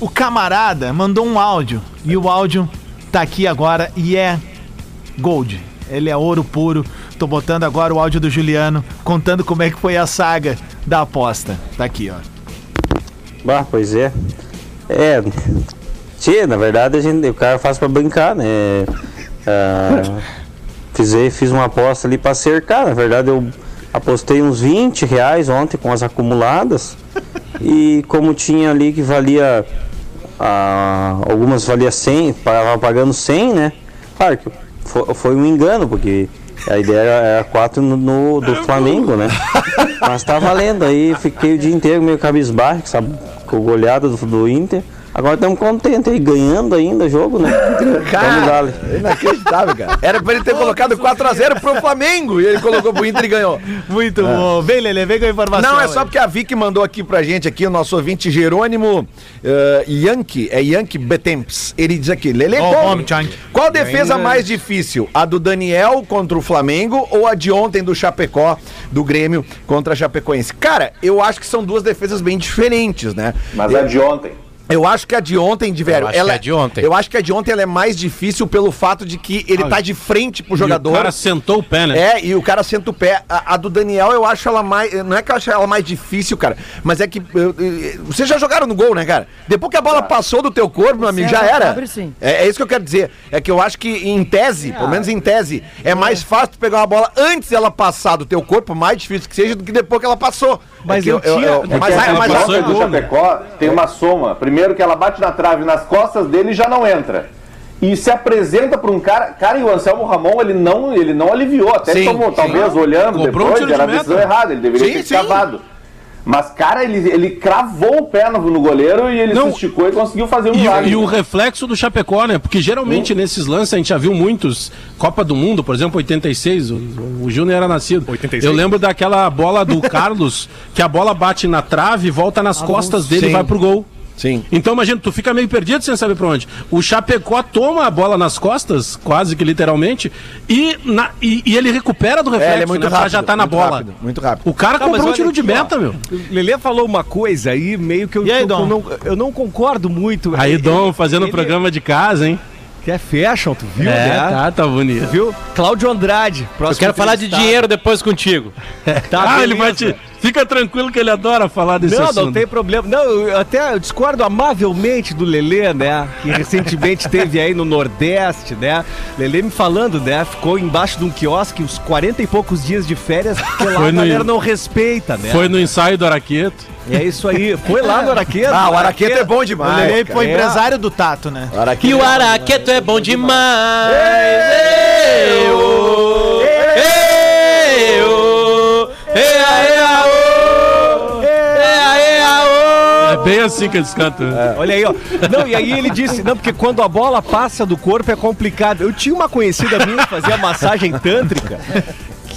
o camarada mandou um áudio e o áudio tá aqui agora e é gold. Ele é ouro puro. Tô botando agora o áudio do Juliano contando como é que foi a saga da aposta. Tá aqui, ó. Bah, pois é. É. Tia, na verdade a gente, o cara faz pra brincar, né? Ah, fiz, fiz uma aposta ali pra cercar. Na verdade eu apostei uns 20 reais ontem com as acumuladas. E como tinha ali que valia. ah, algumas valia 100, tava pagando 100, né? Claro que foi um engano, porque a ideia era, 4 no, no- do Flamengo, né? Mas tá valendo. Aí fiquei o dia inteiro meio cabisbaixo, sabe? Com goleada do, do Inter. Agora estamos contentes aí, ganhando ainda o jogo, né? Cara, inacreditável, cara. Era pra ele ter colocado 4x0 pro Flamengo e ele colocou pro Inter e ganhou. Muito bom. Vem, Lele, vem com a informação. Não, é só aí. porque a Vicky mandou aqui pra gente, aqui, o nosso ouvinte Jerônimo uh, Yankee, é Yankee Betemps. Ele diz aqui, Lele, Ó, qual, qual defesa mais difícil? A do Daniel contra o Flamengo ou a de ontem do Chapecó, do Grêmio contra a Chapecoense? Cara, eu acho que são duas defesas bem diferentes, né? Mas eu, a de ontem. Eu acho que a de ontem, de velho, acho que ela a de ontem. Eu acho que a de ontem ela é mais difícil pelo fato de que ele tá de frente pro jogador. E o cara sentou o pé, né? É, e o cara senta o pé. A, a do Daniel eu acho ela mais. Não é que eu acho ela mais difícil, cara. Mas é que. eu- eu- Vocês já jogaram no gol, né, cara? Depois que a bola passou do teu corpo, meu amigo, já era. É, é isso que eu quero dizer. É que eu acho que em tese, pelo menos em tese, é mais fácil tu pegar uma bola antes dela passar do teu corpo, mais difícil que seja, do que depois que ela passou. Mas É que eu tinha- mas, Mas, mas- a e do? Chapecó tem uma soma. Primeiro que ela bate na trave nas costas dele e já não entra. E se apresenta para um cara. Cara, e o Anselmo Ramon, ele não, ele não aliviou. Até Sim, tomou, sim. talvez olhando Cobrou um depois, de era a decisão errada. Ele deveria Sim, ter sim. cavado. Mas, cara, ele, ele cravou o pé no, no goleiro e ele Não. se esticou e conseguiu fazer um E, o- milagre. e o reflexo do Chapecó, né? Porque geralmente nesses lances a gente já viu muitos. Copa do Mundo, por exemplo, 86, o, o Júnior era nascido. 86? Eu lembro daquela bola do Carlos, que a bola bate na trave, volta nas costas dele sim. e vai pro gol. Sim. Então imagina, tu fica meio perdido sem saber pra onde. O Chapecó toma a bola nas costas, quase que literalmente, e, na- e, e ele recupera do reflexo, É, ele é muito né, rápido. já tá na muito bola. Rápido, muito rápido. O cara Tá, comprou um tiro de aqui, ó. meta, meu. O Lelê falou uma coisa aí, meio que eu, aí, eu, Dom? não, eu não concordo muito. Aí, Ele- Dom, fazendo ele- programa de casa, hein? Que é fashion, tu viu, é, né? tá, tá bonito. Viu? Cláudio Andrade. Eu próximo quero falar de dinheiro depois contigo. Tá, ah, ele vai beleza. te. Fica tranquilo que ele adora falar desse Não, assunto. não tem problema. Não, eu até eu discordo amavelmente do Lelê, né? Que recentemente teve aí no Nordeste, né? Lelê me falando, né? Ficou embaixo de um quiosque uns 40 e poucos dias de férias, porque lá Foi a no- galera não respeita, né? Foi no ensaio do Araqueto. É isso aí. Foi lá no Araqueto. Ah, o Araqueto é bom O demais. Lele cara. foi É. empresário do Tato, né? E o Araqueto é bom demais. Eu, eu, bem assim que eles cantam. Olha aí, ó. Não, e aí ele disse, não, porque quando a bola passa do corpo é complicado. Eu tinha uma conhecida minha que fazia massagem tântrica.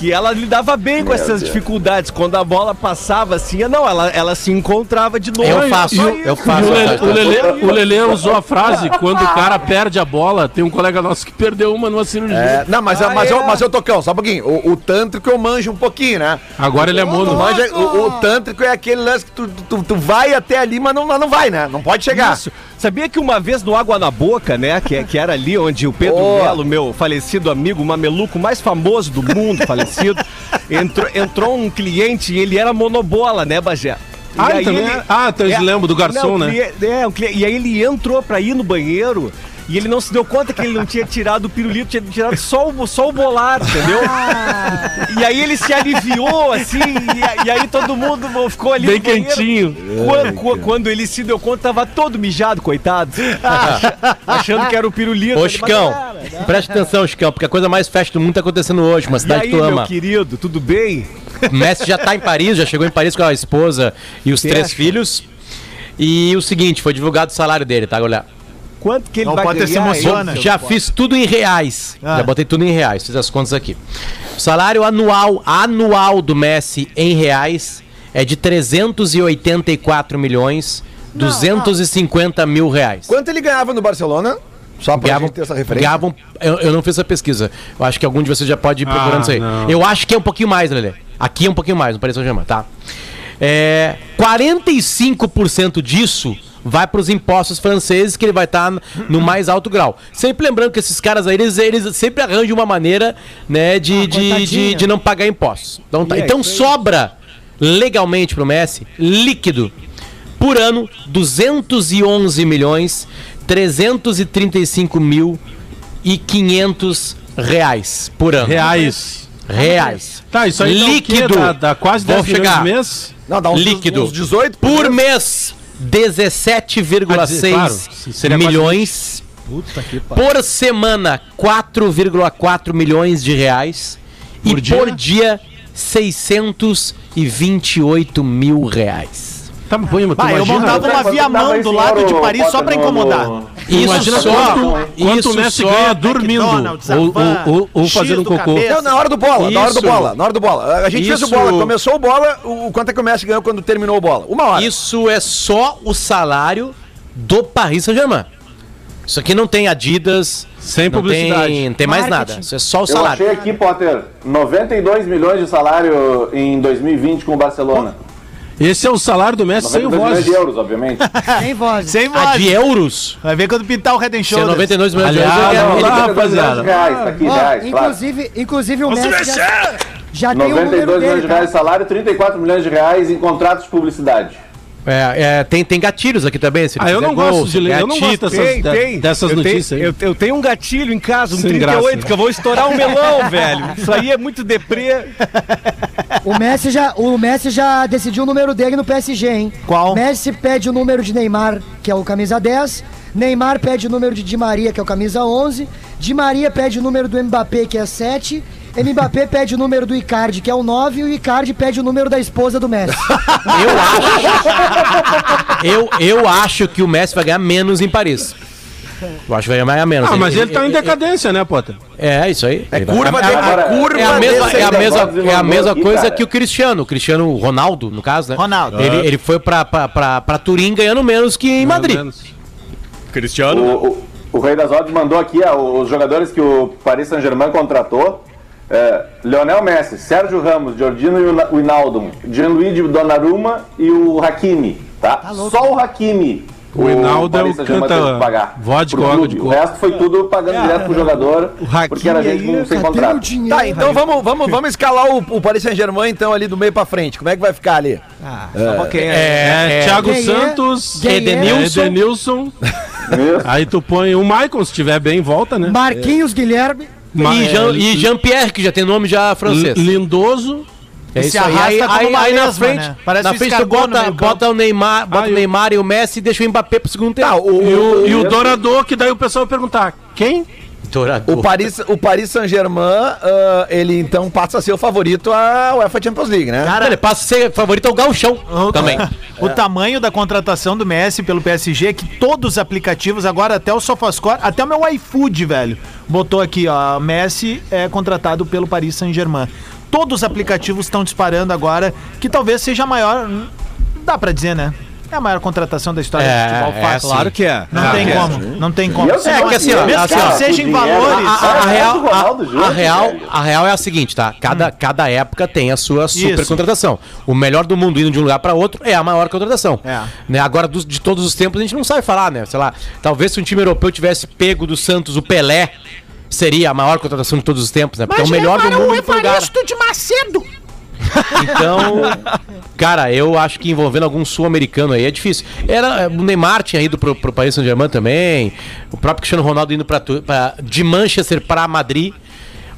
Que ela lidava bem com Meu essas Deus. dificuldades. Quando a bola passava assim, não, ela, ela se encontrava de novo. Eu faço, eu isso. faço. O, Lelê, Tá, o, Lelê usou a frase: quando o cara perde a bola, tem um colega nosso que perdeu uma numa cirurgia. É, não, mas, Ah, mas, é? eu, mas eu tocão, só um pouquinho. O, o tântrico eu manjo um pouquinho, né? Agora ele é mono. manja- o, o tântrico é aquele lance que tu, tu, tu vai até ali, mas não, mas não vai, né? Não pode chegar. Isso. Sabia que uma vez no Água na Boca, né? Que, que era ali onde o Pedro Boa. Melo, meu falecido amigo, mameluco mais famoso do mundo, falecido, entrou, entrou um cliente e ele era monobola, né, Bagé? E Ah, ele também é? Ah, então eles lembram do garçom, um né? É, um e aí ele entrou pra ir no banheiro. E ele não se deu conta que ele não tinha tirado o pirulito, tinha tirado só o, só o bolar, entendeu? E aí ele se aliviou, assim, e, e aí todo mundo ficou ali Bem quentinho. Quando, cu- quando ele se deu conta, tava todo mijado, coitado. Acha- Achando que era o pirulito. Ô, Chicão, era, presta atenção, Chicão, porque a coisa mais festa do mundo tá acontecendo hoje, uma E cidade aí, que tu meu ama. querido, tudo bem? O Messi já tá em Paris, já chegou em Paris com a esposa e os Você três acha? filhos. E o seguinte, foi divulgado o salário dele, tá, olha. Quanto que ele Não vai pode ter se ganhar? emociona. Já fiz tudo em reais. Ah. Já botei tudo em reais, fiz as contas aqui. O salário anual, anual do Messi em reais é de 384 milhões 250 mil reais. Quanto ele ganhava no Barcelona? Só pra Ganhavam, gente ter essa referência. ganhavam- eu, eu não fiz essa pesquisa. Eu acho que algum de vocês já pode ir procurando Ah, isso aí. não. Eu acho que é um pouquinho mais, Lelê. Aqui é um pouquinho mais, no Paris Saint-Germain, tá? É, 45% disso vai para os impostos franceses, que ele vai estar no mais alto grau. Sempre lembrando que esses caras aí, eles, eles sempre arranjam uma maneira né, de, de, de, coitadinho. de não pagar impostos. Então, tá. É então sobra legalmente pro Messi, líquido, por ano, 211 milhões 335 mil e 500 reais por ano. Reais. Reais. Tá, isso aí dá o quê? líquido. Dá, dá quase Vou 10 milhões chegar. de mês? Não, dá uns, líquido. uns 18 Por mês, 17,6 Claro, seria quase milhões. Por semana, 4,4 milhões de reais. Por e dia? por dia, 628 mil reais. Tá, tu Bah, eu montava uma via mão do lado de Paris só pra no- incomodar. No- Isso Imagina só, quanto, quanto isso o Messi ganha dormindo McDonald's, ou, ou, ou, ou fazendo cocô. Não, na hora do bola, na hora do Isso. bola, na hora do bola. A gente fez o Isso. bola, começou o bola, o, quanto é que o Messi ganhou quando terminou o bola? Uma hora. Isso é só o salário do Paris Saint-Germain. Isso aqui não tem Adidas, Sem não publicidade. tem, não tem mais nada. Isso é só o Eu salário. achei aqui, Potter, 92 milhões de salário em 2020 com o Barcelona. Esse é o salário do Messi sem o 92 milhões voz. de euros, obviamente. Sem voz. Sem A voz. de euros, Vai ver quando pintar o é Shoulders. 92 milhões de euros, vamos ele- lá, 92 milhões de rapaziada. reais, tá aqui, Ó, reais, claro. inclusive, inclusive o Messi já, já tem o 92 número milhões dele, de reais tá? de salário, 34 milhões de reais em contratos de publicidade. É, é, tem, tem gatilhos aqui também. se Ah, eu não gol, gosto de ler, eu não gosto dessas, Tem, de- tem. dessas eu notícias tenho, aí. Eu, eu tenho um gatilho em casa, um Sem 38, graça. que eu vou estourar um melão, velho. Isso aí é muito deprê. O Messi já, o Messi já decidiu o número dele no PSG, hein? Qual? Messi pede o número de Neymar, que é o camisa 10. Neymar pede o número de Di Maria, que é o camisa 11. Di Maria pede o número do Mbappé, que é 7. Mbappé pede o número do Icardi, que é o 9. E o Icardi pede o número da esposa do Messi. Eu, eu acho que o Messi vai ganhar menos em Paris. Eu acho que vai ganhar menos. Ah, mas ele tá em decadência, né, Potter? É, isso aí. É Ele vai- curva, é, de, é- a curva é a mesma, é a mesma, é a mesma aqui, coisa que o Cristiano. O Cristiano Ronaldo, no caso, né? Ronaldo. Ele, ele foi pra, pra, pra, pra Turim ganhando menos que em Madrid. Cristiano. O, o, o Rei das Odds mandou aqui ó, os jogadores que o Paris Saint-Germain contratou. É, Leonel Messi, Sérgio Ramos, Giordino Wijnaldum, Gianluigi Donnarumma e o Hakimi, tá? Só o Hakimi. O Hinaldo é Paris o canta pagar vodka, clube. de O resto foi tudo pagando direto pro jogador, porque era gente com- sem o contrato. dinheiro? Tá, então vamos, vamos, vamos escalar o, o Paris Saint-Germain, então, ali do meio pra frente. Como é que vai ficar ali? Só quem é? É, É, Thiago Quem é? Santos, é? Edenilson. Edenilson. Aí tu põe o Maicon, se tiver bem, volta, né? Marquinhos Guilherme. Ma- E, é, Jean, Li- e Jean-Pierre, que já tem nome já francês. Lindoso. É isso aí. arrasta Aí, como aí, uma aí na frente, né? Parece na frente tu bota, meio bota o Neymar, bota Ah, o eu- Neymar e o Messi e deixa o Mbappé pro segundo tempo. Tá, o, E o, e o. Dourador, que daí o pessoal vai perguntar, quem? Dourador. o Paris, o Paris Saint-Germain, ah, ele então passa a ser o favorito à UEFA Champions League, né? Cara, ele passa a ser favorito ao Galchão também. O tamanho da contratação do Messi pelo PSG é que todos os aplicativos, agora até o SofaScore, até o meu iFood, velho, botou aqui, ó, Messi é contratado pelo Paris Saint-Germain. todos os aplicativos estão disparando agora, que talvez seja a maior. Dá pra dizer, né? É a maior contratação da história É, do futebol é, fácil. sim. Claro que é. Não Claro tem é. como, não tem como. Eu sei É que assim, ó, mesmo assim, que seja em valores. A, a- a real, a, real, a real é a seguinte, tá? Cada, cada época tem a sua super Isso. contratação. O melhor do mundo indo de um lugar para outro é a maior contratação. É. Né? Agora, dos- de todos os tempos, a gente não sabe falar, né? Sei lá, talvez se um time europeu tivesse pego do Santos o Pelé, seria a maior contratação de todos os tempos, né? Porque é o melhor do mundo pro lugar. de Macedo. Então, cara, eu acho que envolvendo algum sul-americano aí é difícil. Era, o Neymar tinha ido pro, pro Paris Saint-Germain também, o próprio Cristiano Ronaldo indo pra, pra, de Manchester para Madrid.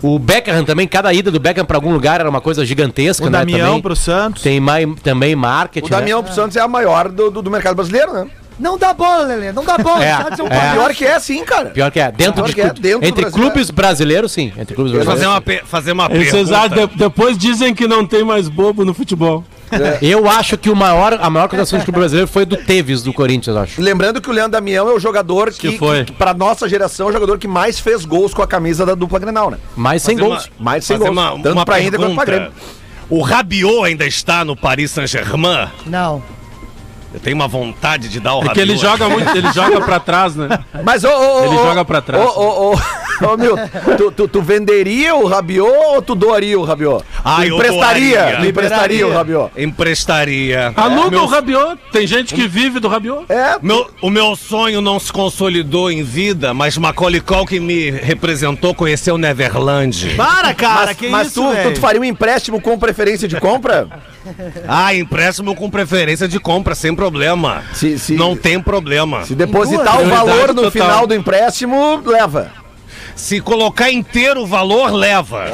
O Beckham também, cada ida do Beckham pra algum lugar era uma coisa gigantesca, O né? Damião também. pro Santos. Tem mai, também marketing. O Damião né? pro Santos é a maior do, do, do mercado brasileiro, né? Não dá bola, Lelê, não dá bola. É, é. Pior que é sim, cara. Pior que é, dentro Pior de que é, dentro entre brasileiro. clubes brasileiros, sim. Entre clubes Fazer brasileiros. uma, pe- fazer uma Cesar, pergunta. de- depois dizem que não tem mais bobo no futebol. Eu acho que o maior, a maior contratação de clube brasileiro foi do Teves, do Corinthians, eu acho. Lembrando que o Leandro Damião é o jogador que, Que foi. que, pra nossa geração, é o jogador que mais fez gols com a camisa da dupla Grenal, né? Mais sem Fazer gols. uma- Mais sem fazer gols. uma- Tanto uma pra Inter quanto pra pergunta. Grêmio. O Rabiot ainda está no Paris Saint-Germain? Não. Eu tenho uma vontade de dar o É que ele joga muito, ele joga pra trás, né? Mas, ô, ô, ô, Ele ô, joga pra trás. Ô, ô, ô, ô, meu, tu, tu, tu venderia o Rabiot ou tu doaria o Rabiot? Ah, tu eu emprestaria, doaria. tu emprestaria o Rabiot. Emprestaria. Aluga Meu- o Rabiot. Tem gente que vive do Rabiot. É, Meu, o meu sonho não se consolidou em vida, mas Macaulay Culkin me representou, conheceu Neverland. Para, cara, mas, que mas isso, tu, tu, velho? faria um empréstimo com preferência de compra? Ah, empréstimo com preferência de compra, sem problema. Se- se- Não tem problema. Se depositar o valor no total. final do empréstimo, leva. Se colocar inteiro o valor, leva.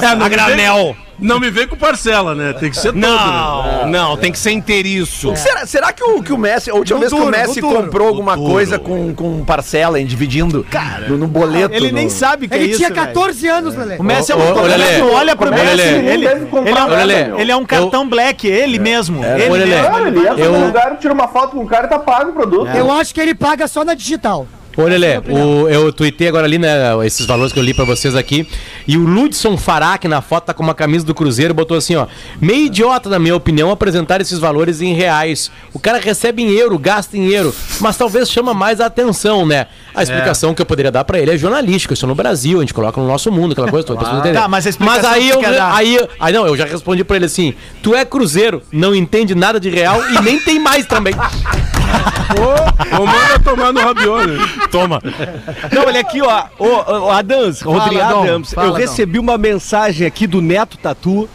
É, a granel. Não me vem com parcela, né? Tem que ser todo, né? Não, não, tem que ser inteiriço. Será, será que, o, que o Messi, a última No vez que o Messi comprou alguma coisa com, com parcela, hein, dividindo no, no boleto? Ele nem no- sabe que é Ele isso, tinha velho. 14 anos, Lelê. O Messi é um ô, Lelê. Olha pro Messi, ele, ele é um, ele é um cartão black, ele mesmo. Ele Ô, Lelê. mesmo. Cara, ele entra Eu- no lugar, tira uma foto com o cara e tá pago o produto. Eu acho que ele paga só na digital. Ô, Lelê, o, eu tuitei agora ali, né, esses valores que eu li pra vocês aqui, e o Ludson Farac na foto tá com uma camisa do Cruzeiro, botou assim, ó, meio idiota, na minha opinião, apresentar esses valores em reais. O cara recebe em euro, gasta em euro, mas talvez chama mais a atenção, né? A explicação que eu poderia dar pra ele é jornalística, eu estou no Brasil, a gente coloca no nosso mundo, aquela coisa toda. entende. Tá, mas a explicação Mas aí eu, aí, aí não, eu já respondi pra ele assim, tu é Cruzeiro, não entende nada de real e nem tem mais também. Ou manda tomar no Rabiot, né? Toma. Não, olha aqui, ó. Ô, ô, Adams, Rodrigo Adams, fala, eu Dom. recebi uma mensagem aqui do Neto Tatu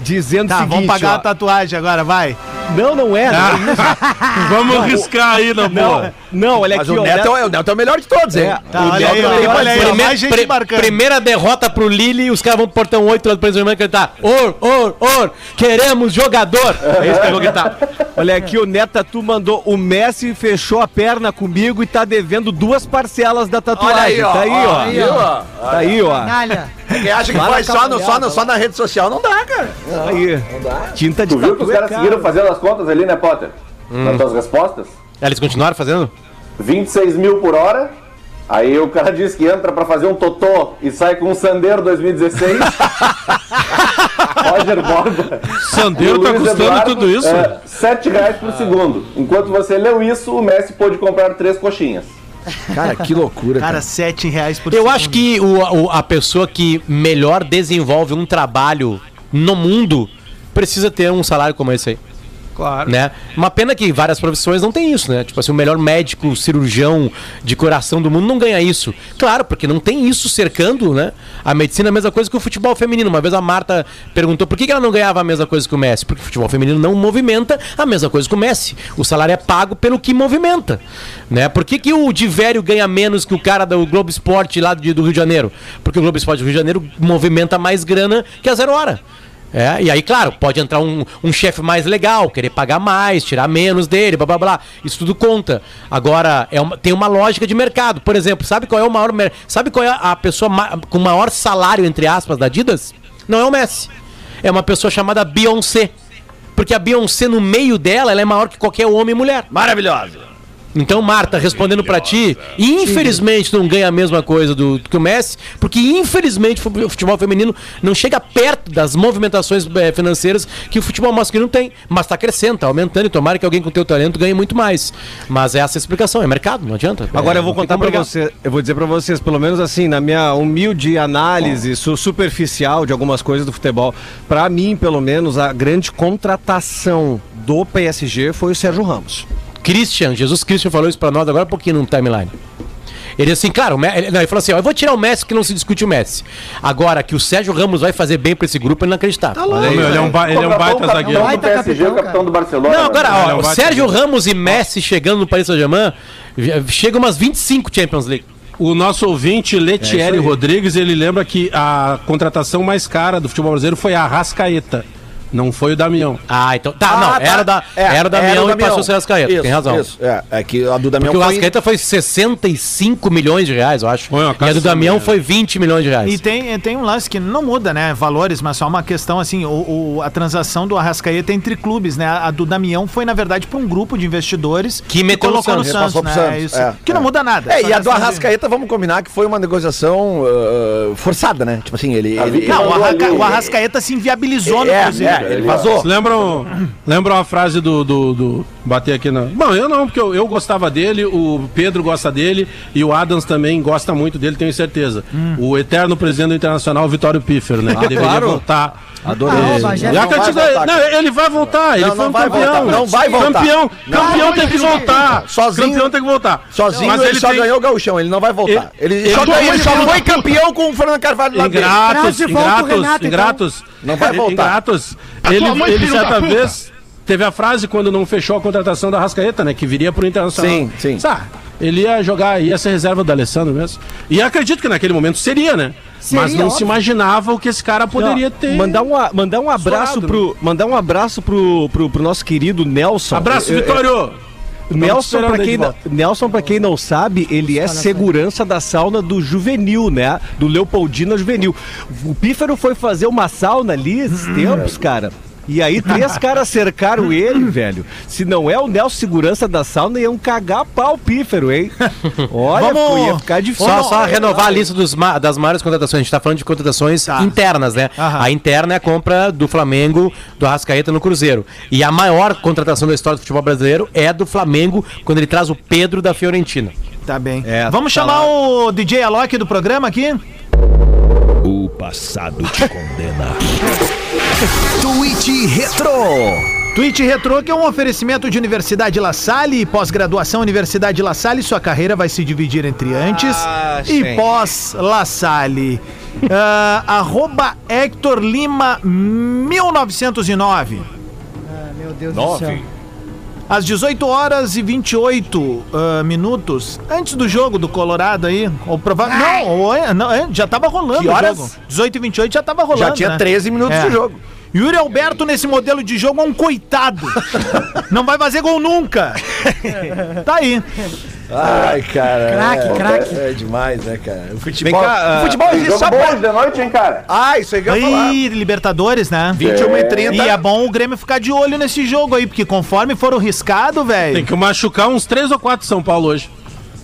dizendo Tá, o seguinte, vamos pagar ó, a tatuagem agora, vai. Não, não é. não é isso. Vamos riscar aí na boa. Não, não, olha Mas aqui, o ó. Neto, é, o Neto é o melhor de todos, hein? É. Tá, O olha aí, olha aí, ó, Prime- mais gente pri- marcando. primeira derrota pro Lille, os caras vão pro portão 8 lá do Paris Saint-Germain gritar: Or, or, or, queremos jogador. É isso que eu vou gritar. Olha aqui, o Neto Tatu mandou. O Messi fechou a perna comigo e tá devendo duas parcelas da tatuagem. Olha aí, ó. Tá aí, ó. Aí, ó. Tá aí, ó. Canalha. Quem acha que faz só, no, só, no, só na rede social, não dá, cara. Tá aí. Tinta de Tu viu que os é caras caro. seguiram fazendo as contas ali, né, Potter? Nas tuas respostas? Eles continuaram fazendo? 26 mil por hora. Aí o cara diz que entra pra fazer um totô e sai com um Sandeiro 2016. Roger Borba. Sandeiro tá Luiz custando Eduardo, tudo isso? É, 7 reais por segundo. Enquanto você leu isso, o Messi pôde comprar três coxinhas. Cara, que loucura, Cara, 7 reais por Eu segundo. acho que o, o- a pessoa que melhor desenvolve um trabalho no mundo precisa ter um salário como esse aí. Claro. Né? Uma pena que várias profissões não tem isso, né? Tipo assim, o melhor médico, cirurgião de coração do mundo não ganha isso. Claro, porque não tem isso cercando, né? A medicina é a mesma coisa que o futebol feminino. Uma vez a Marta perguntou por que ela não ganhava a mesma coisa que o Messi. Porque o futebol feminino não movimenta a mesma coisa que o Messi. O salário é pago pelo que movimenta. Né? Por que, que o Divério ganha menos que o cara do Globo Esporte lá do Rio de Janeiro? Porque o Globo Esporte do Rio de Janeiro movimenta mais grana que a Zero Hora. É, e aí, claro, pode entrar um, um chefe mais legal, querer pagar mais, tirar menos dele, blá blá blá. Isso tudo conta. Agora, é uma- tem uma lógica de mercado. Por exemplo, sabe qual é o maior. Sabe qual é a pessoa com maior salário, entre aspas, da Adidas? Não é o Messi. É uma pessoa chamada Beyoncé. Porque a Beyoncé, no meio dela, ela é maior que qualquer homem e mulher. Maravilhosa. Então, Marta, respondendo pra ti, infelizmente não ganha a mesma coisa do, que o Messi, porque infelizmente o futebol feminino não chega perto das movimentações eh, financeiras que o futebol masculino tem, mas tá crescendo, tá aumentando e tomara que alguém com teu talento ganhe muito mais. Mas essa é a explicação, é mercado, não adianta. Agora É, eu vou contar como pra brigar. você, eu vou dizer pra vocês, pelo menos assim, na minha humilde análise su- superficial de algumas coisas do futebol, pra mim, pelo menos, a grande contratação do PSG foi o Sérgio Ramos. Christian, Jesus Christian falou isso pra nós agora há pouquinho no timeline. Ele assim, cara, o Me- ele, não, ele falou assim: ó, eu vou tirar o Messi que não se discute o Messi. Agora, que o Sérgio Ramos vai fazer bem pra esse grupo, é inacreditável. Tá Olha aí. Meu, ele é um, ba- ele é um baita zagueiro. O PSG, o capitão do Barcelona. Não, agora, né? ó, Ele é um o baita Sérgio. Ramos e Messi chegando no Paris Saint-Germain, chega umas 25 Champions League. O nosso ouvinte, É Letieri Rodrigues, ele lembra que a contratação mais cara do futebol brasileiro foi a Rascaeta. Não foi o Damião. Ah, então. Tá, Ah, não, tá. era, da, É, era o Damião era o e passou o Rascaeta. Isso, Tem razão. Isso, é, é que a do Damião Porque o foi... Rascaeta foi 65 milhões de reais, eu acho. Foi uma e a do Damião foi 20 milhões de reais. E tem, tem um lance que não muda, né? Valores, mas só uma questão assim: o, o- a transação do Arrascaeta entre clubes, né? A do Damião foi, na verdade, para um grupo de investidores Que meteu no colocou no Santos. Santos, Passou pro né? Santos, Isso. é, que não é. muda nada. É, e a do Arrascaeta, vamos combinar que foi uma negociação ah, forçada, né? Tipo assim, ele... A ele- Não, o, ali. o Arrascaeta se inviabilizou no é, Cruzeiro. Ele vazou. Lembram, lembram a frase do, do, do- Bater aqui na. Bom, eu não, porque eu, eu gostava dele, o Pedro gosta dele e o Adams também gosta muito dele, tenho certeza. O eterno presidente do Internacional, Vitório Pífero, né? Que deveria claro. voltar. Adorei. Ah, o Bagé E não vai voltar, não, ele vai voltar, ele Não, foi não um vai campeão. voltar, não vai voltar. Campeão, Não. campeão tem que voltar. Sozinho- Campeão tem que voltar. Sozinho Mas ele, só tem- ganhou o gauchão, ele não vai voltar. Ele, ele- só, ele- ganhou- ele só ele- foi campeão com o Fernando Carvalho lá dentro. Ingratos, Traz de volta o ingratos, Renato, então. ingratos. Não vai voltar. Ingratos. Ele, ele certa vez teve a frase quando não fechou a contratação da Rascaeta, né? Que viria pro Internacional. Sim, sim. Sabe, ele ia jogar, ia ser reserva do Alessandro mesmo. E acredito que naquele momento seria, né? Seria, Mas não se óbvio. imaginava o que esse cara poderia Ó, ter. Mandar um, mandar um abraço Estourado, pro. Mandar um abraço pro, pro, pro nosso querido Nelson. Abraço, Eu- eu- Vitório! Nelson, ele quem, não. Nelson, pra quem não sabe, ele é segurança da sauna do Juvenil, né? Do Leopoldina Juvenil. O Pífero foi fazer uma sauna ali esses Hum. tempos, cara. E aí três caras cercaram ele, velho. Se não é o Nelson segurança da sauna, iam cagar pau Pífero, hein? Olha, Vamos- ia ficar difícil. Só, só renovar a lista dos ma- das maiores contratações. A gente tá falando de contratações internas, né? Aham. A interna é a compra do Flamengo, do Arrascaeta no Cruzeiro. E a maior contratação da história do futebol brasileiro é do Flamengo, quando ele traz o Pedro da Fiorentina. Tá bem. É, Vamos tá chamar lá. o DJ Alok do programa aqui? O passado te condena. Tweet Retro. Twitch Retro, que é um oferecimento de Universidade La Salle e pós-graduação Universidade La Salle. Sua carreira vai se dividir entre antes Ah, e sim. pós La Salle. Ah, arroba Hector Lima 1909. Ah, meu Deus do céu. Às 18 horas e 28 ah, minutos, antes do jogo do Colorado aí, ou provável. Não, ou é- não, é, já tava rolando Que o horas? jogo. 18 e 28 já tava rolando. Já tinha né? 13 minutos É. de jogo. Yuri Alberto, nesse modelo de jogo, é um coitado. Não vai fazer gol nunca. Tá aí. Ai, cara. Craque, é, craque. É, demais, né, cara? O futebol. Vem cá, o futebol Tem existe jogo só bom pra. hoje de noite, hein, cara? Ah, isso aí que eu. Aí, Libertadores, né? 21 e 30. E é bom o Grêmio ficar de olho nesse jogo aí, porque conforme for o riscado, Tem velho. que machucar uns três ou quatro São Paulo hoje.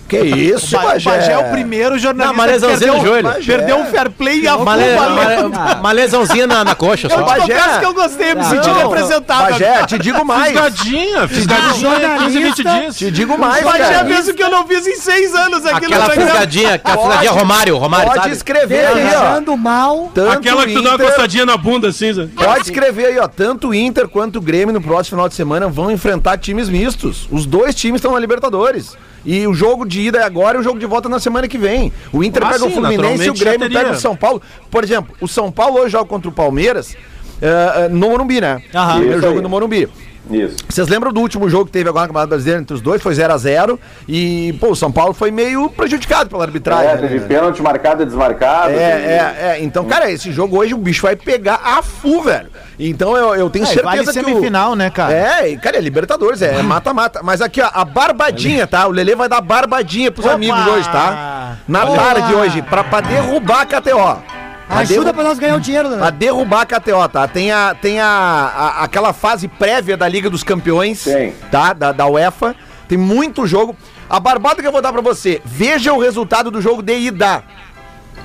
Que isso, O Ba- o Bagé é o primeiro jornalista Não, que lesãozinha no joelho. perdeu um fair play e a Uma, le- valendo. uma- lesãozinha na, na coxa Eu só. te Bagé. confesso que eu gostei, me senti representado. Bagé, te digo mais. Fisgadinha, fisgadinha, 15 jornalista- 20 dias. Te digo mais, O Bagé cara. fez o que eu não fiz em seis anos aqui Aquela no programa. fisgadinha, aquela Pode- fisgadinha Romário, Romário, Pode sabe? escrever aí, ó. Mal. Tanto Aquela que tu dá uma coçadinha na bunda, cinza. Pode escrever aí, ó. Tanto o Inter quanto o Grêmio no próximo final de semana vão enfrentar times mistos. Os dois times estão na Libertadores. E o jogo de ida é agora e o jogo de volta na semana que vem. O Inter Ah, pega o sim, Fluminense e o Grêmio pega o São Paulo. Por exemplo, o São Paulo hoje joga contra o Palmeiras eh, eh, no Morumbi, né? Aham. Primeiro jogo no Morumbi. Isso. Vocês lembram do último jogo que teve agora no Campeonato Brasileiro entre os dois? Foi 0x0 e, pô, o São Paulo foi meio prejudicado pela arbitragem. É, né? teve pênalti marcado e desmarcado. É, é, é. Então, cara, esse jogo hoje o bicho vai pegar a full, velho. Então eu, eu tenho É, certeza vale que semifinal, né, cara? É, e, cara, é Libertadores, é mata-mata. Mas aqui, ó, a barbadinha, tá? O Lelê vai dar barbadinha pros Opa! amigos hoje, tá? Na Boa! tarde hoje, pra, pra derrubar a KTO. Ajuda pra nós ganhar o dinheiro, Pra né? derrubar a KTO, tá? Tem, a, tem a, a- aquela fase prévia da Liga dos Campeões, Tem. tá? Da, da UEFA. Tem muito jogo. A barbada que eu vou dar pra você, veja o resultado do jogo de ida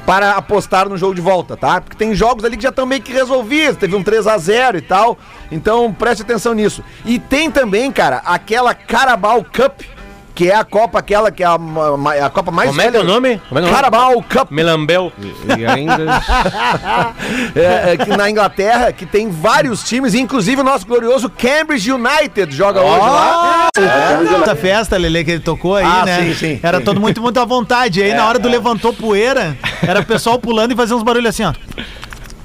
para apostar no jogo de volta, tá? Porque tem jogos ali que já estão meio que resolvidos, teve um 3 a 0 e tal. Então preste atenção nisso. E tem também, cara, aquela Carabao Cup, que é a Copa aquela que é a, a Copa mais Como é que é o nome? Como é que é o nome? Carabao Cup. Melambel. E ainda. É, é, que na Inglaterra, que tem vários times, inclusive o nosso glorioso Cambridge United joga hoje lá. Essa festa, Lele, que ele tocou aí, Ah, né? sim, sim. Era todo muito, muito à vontade. Aí, na hora do levantou poeira, era o pessoal pulando e fazendo uns barulhos assim, ó.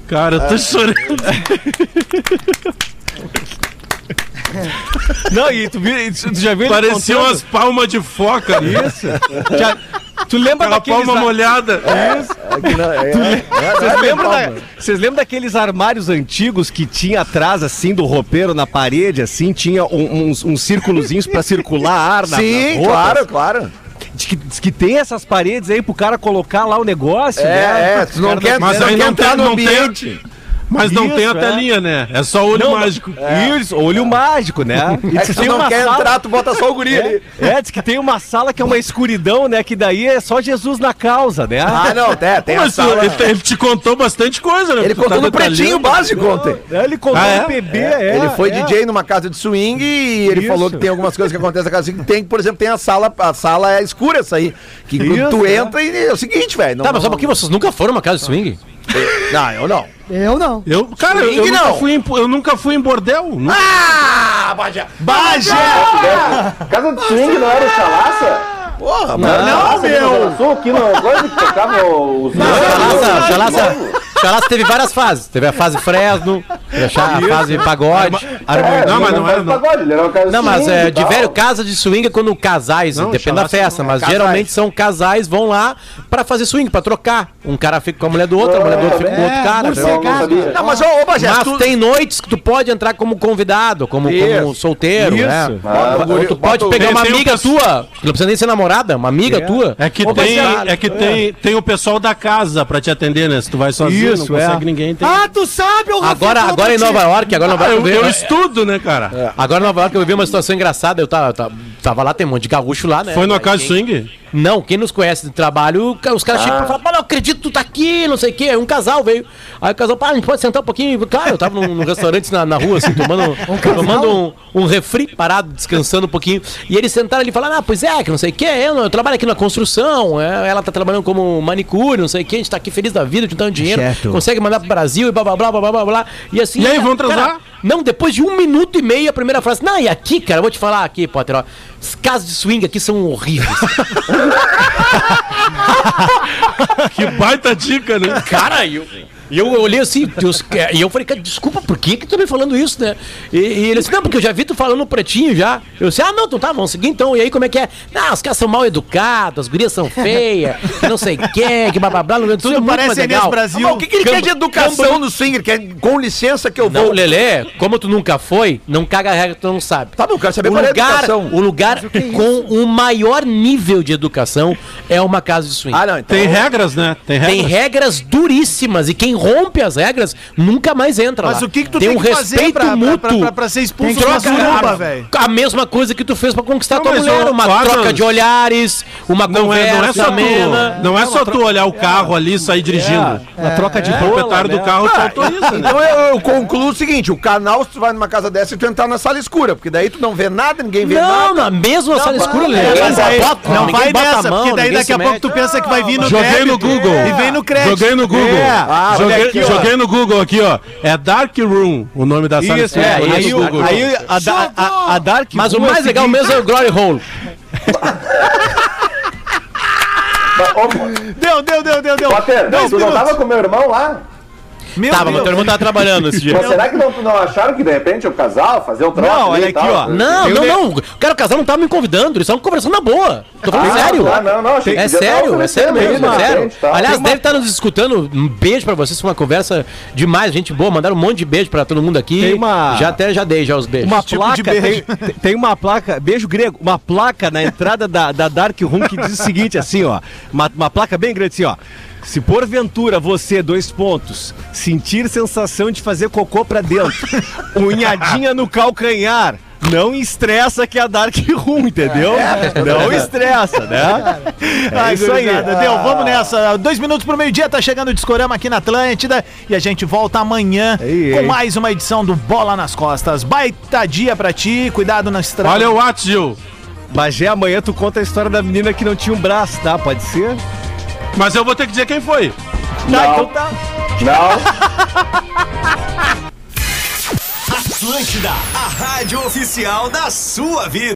Cara, eu tô chorando. Não, e tu, viu, tu já viu ele Parecia contando? umas palmas de foca. Isso. Já- tu lembra Aquela daqueles... palma molhada. Isso. É- é- é- Vocês é- lembram, daqueles armários antigos que tinha atrás, assim, do roupeiro na parede, assim, tinha um- uns, uns círculozinhos pra circular ar na, Sim, nas roupas? claro, claro. Diz que, que tem essas paredes aí pro cara colocar lá o negócio, né? É, é, tu não quer, Mas não aí quer não entrar tem- no não tem- ambiente. Mas não Isso, tem a é. telinha, né? É só olho Não, mágico. Isso, olho mágico, né? E É que tem não uma quer sala- entrar, tu bota só o guri ali. É, é, diz que tem uma sala que é uma escuridão, né? Que daí é só Jesus na causa, né? Ah, não, tem, Mas sala. ele, ele te contou bastante coisa, né? Ele Tu tá contou no detalhando. pretinho básico ontem. É, Ele contou Ah, é? PB, é. ele foi é. DJ numa casa de swing e ele Isso. falou que tem algumas coisas que acontecem na casa de swing. Tem, por exemplo, tem a sala, a sala é escura essa aí. Que Isso, tu é. entra e é o seguinte, velho. não- Tá, mas só não- porque vocês nunca foram numa casa de swing? Não, eu não. Eu não. Eu, cara, eu, eu nunca não. fui em, eu nunca fui em bordel. nunca- Ah, Baja! Baja! Casa de swing não era o Chalaça? Porra, Não, mano. meu! Sul aqui no coisa que tocava os. Chalaça, Chalaça, Chalaça teve várias fases. Teve a fase Fresno, teve a fase pagode. É, Não, mas não era, não. Pagode, ele era uma casa de Não, mas é, de velho, casa de swing é quando casais, Não, depende da festa, é mas casais. geralmente são casais vão lá pra fazer swing, pra trocar. Um cara fica com a mulher do outro, a mulher do outro fica com o outro cara. ser gato. sabia. Não, mas ô, ô Bagé, Mas tu... tem noites que tu pode entrar como convidado, como, como Isso. solteiro, né? Isso. Ah, Ou tu pode pegar tem- uma tem um amiga tua, que não precisa nem ser namorada, uma amiga tua. É que tem, é que tem, tem o pessoal da casa pra te atender, né? Se tu vai sozinho, Isso, não é. consegue ninguém. Tem... Ah, tu sabe, o Agora, agora em Nova York, agora Nova Ah, York eu, eu eu vi- estudo, né, cara? Agora em Nova York eu vivi uma situação engraçada. Eu tava, eu tava, tava lá, tem um monte de gaúcho lá, né? Foi numa Aí casa de quem- swing? Não, quem nos conhece de trabalho, os caras chegam pra falar, "Pá, não acredito que tu tá aqui, não sei o quê. Aí um casal veio. Aí o casal, pá, a gente pode sentar um pouquinho. Cara, eu tava num, num restaurante na, na rua, assim, tomando, tomando um, um refri parado, descansando um pouquinho. E eles sentaram ali e falaram, ah, pois é, que não sei o quê. Eu, eu trabalho aqui na construção, é, ela tá trabalhando como manicure, não sei o quê. A gente tá aqui feliz da vida, juntando dinheiro. Consegue mandar pro Brasil e blá, blá, blá, blá, blá, blá, blá. E assim... E aí, vão transar? não, depois de um minuto e meio, a primeira frase. Não, e aqui, cara, eu vou te falar aqui, Potter, ó. As casas de swing aqui são horríveis. Que baita dica, né? Cara, eu, e eu olhei assim, Deus, é, e eu falei, cara, desculpa, por que que tu tá me falando isso, né? E, e ele disse, não, porque eu já vi tu falando pretinho já. Eu disse, ah, não, então tá, vamos seguir então. E aí, como é que é? Não, os caras são mal educados, as gurias são feias, que não sei o que, que blá blá blá. Tudo Tudo mais parece Inês. Brasil. Mas o que, que ele quer de educação no swinger? Quer, com licença que eu Não, vou. Lelê, como tu nunca foi, não caga a regra que tu não sabe. Tá bom, quero saber o qual é a lugar, educação. o lugar com o maior nível de educação é uma casa de swing. Ah, não, então. Tem regras, né? Tem regras. Tem regras duríssimas e quem rompe as regras nunca mais entra Mas lá. o que que tu tem tem um que fazer respeito pra- mútuo. pra- pra- pra ser expulso Tem de uma troca, suruba, velho? A mesma coisa que tu fez pra conquistar Não, tua mulher, uma troca de olhares, uma Não é, conversa não é só amena. tu, não é só tu olhar o carro ali e sair dirigindo. A troca de bola, proprietário né? do carro te autoriza, né? Então eu, eu concluo o seguinte: o canal, se tu vai numa casa dessa, tu entrar na sala escura, porque daí tu não vê nada, ninguém vê Não, nada. na mesma sala escura, é, Não vai a nessa, porque daí daqui a pouco tu pensa que vai vir no Joguei no Google. E vem no crédito. Joguei no Google. É. Joguei, aqui, joguei no Google aqui, ó. É Dark Room, o nome da sala. Isso, é. Olhei Aí, no Google. aí a, da- a, a Dark Mas o Room é mais legal seguinte- mesmo é o Glory Hole. Deu, deu, deu, deu, deu. Dois tu não tava com meu irmão lá? Meu Tava, mas Deus. teu irmão tava trabalhando esse dia. Mas será que não, não acharam que de repente o casal fazer um troço? Não, olha aqui, tal? ó. Não, Eu não, não. O cara, o casal não tava me convidando, eles estavam conversando na boa. Tô falando Ah, sério. tá, não, não, achei que É podia sério, é sério mesmo, é sério. repente, tá. Aliás, uma- deve estar nos escutando. Um beijo pra vocês, foi uma conversa demais, gente boa. Mandaram um monte de beijo pra todo mundo aqui. Tem uma- Já até já dei já os beijos. Uma Tipo placa, de beijo. tem, tem- tem uma placa, beijo grego, uma placa na entrada da, da Dark Room que diz o seguinte, assim, ó. Uma, uma placa bem grande assim, ó. Se porventura você, dois pontos, sentir sensação de fazer cocô pra dentro, unhadinha no calcanhar, não estressa que é a Dark Room, entendeu? não estressa, né? É isso aí. Deu, vamos nessa. Dois minutos pro meio-dia, tá chegando o Discorama aqui na Atlântida. E a gente volta amanhã Ei, com ei. mais uma edição do Bola nas Costas. Baita dia pra ti, cuidado na estrada. Olha o Gil. Bagé, amanhã tu conta a história da menina que não tinha um braço, tá? Pode ser? Mas eu vou ter que dizer quem foi. Tá, Não. então tá. Não. Atlântida, a rádio oficial da sua vida.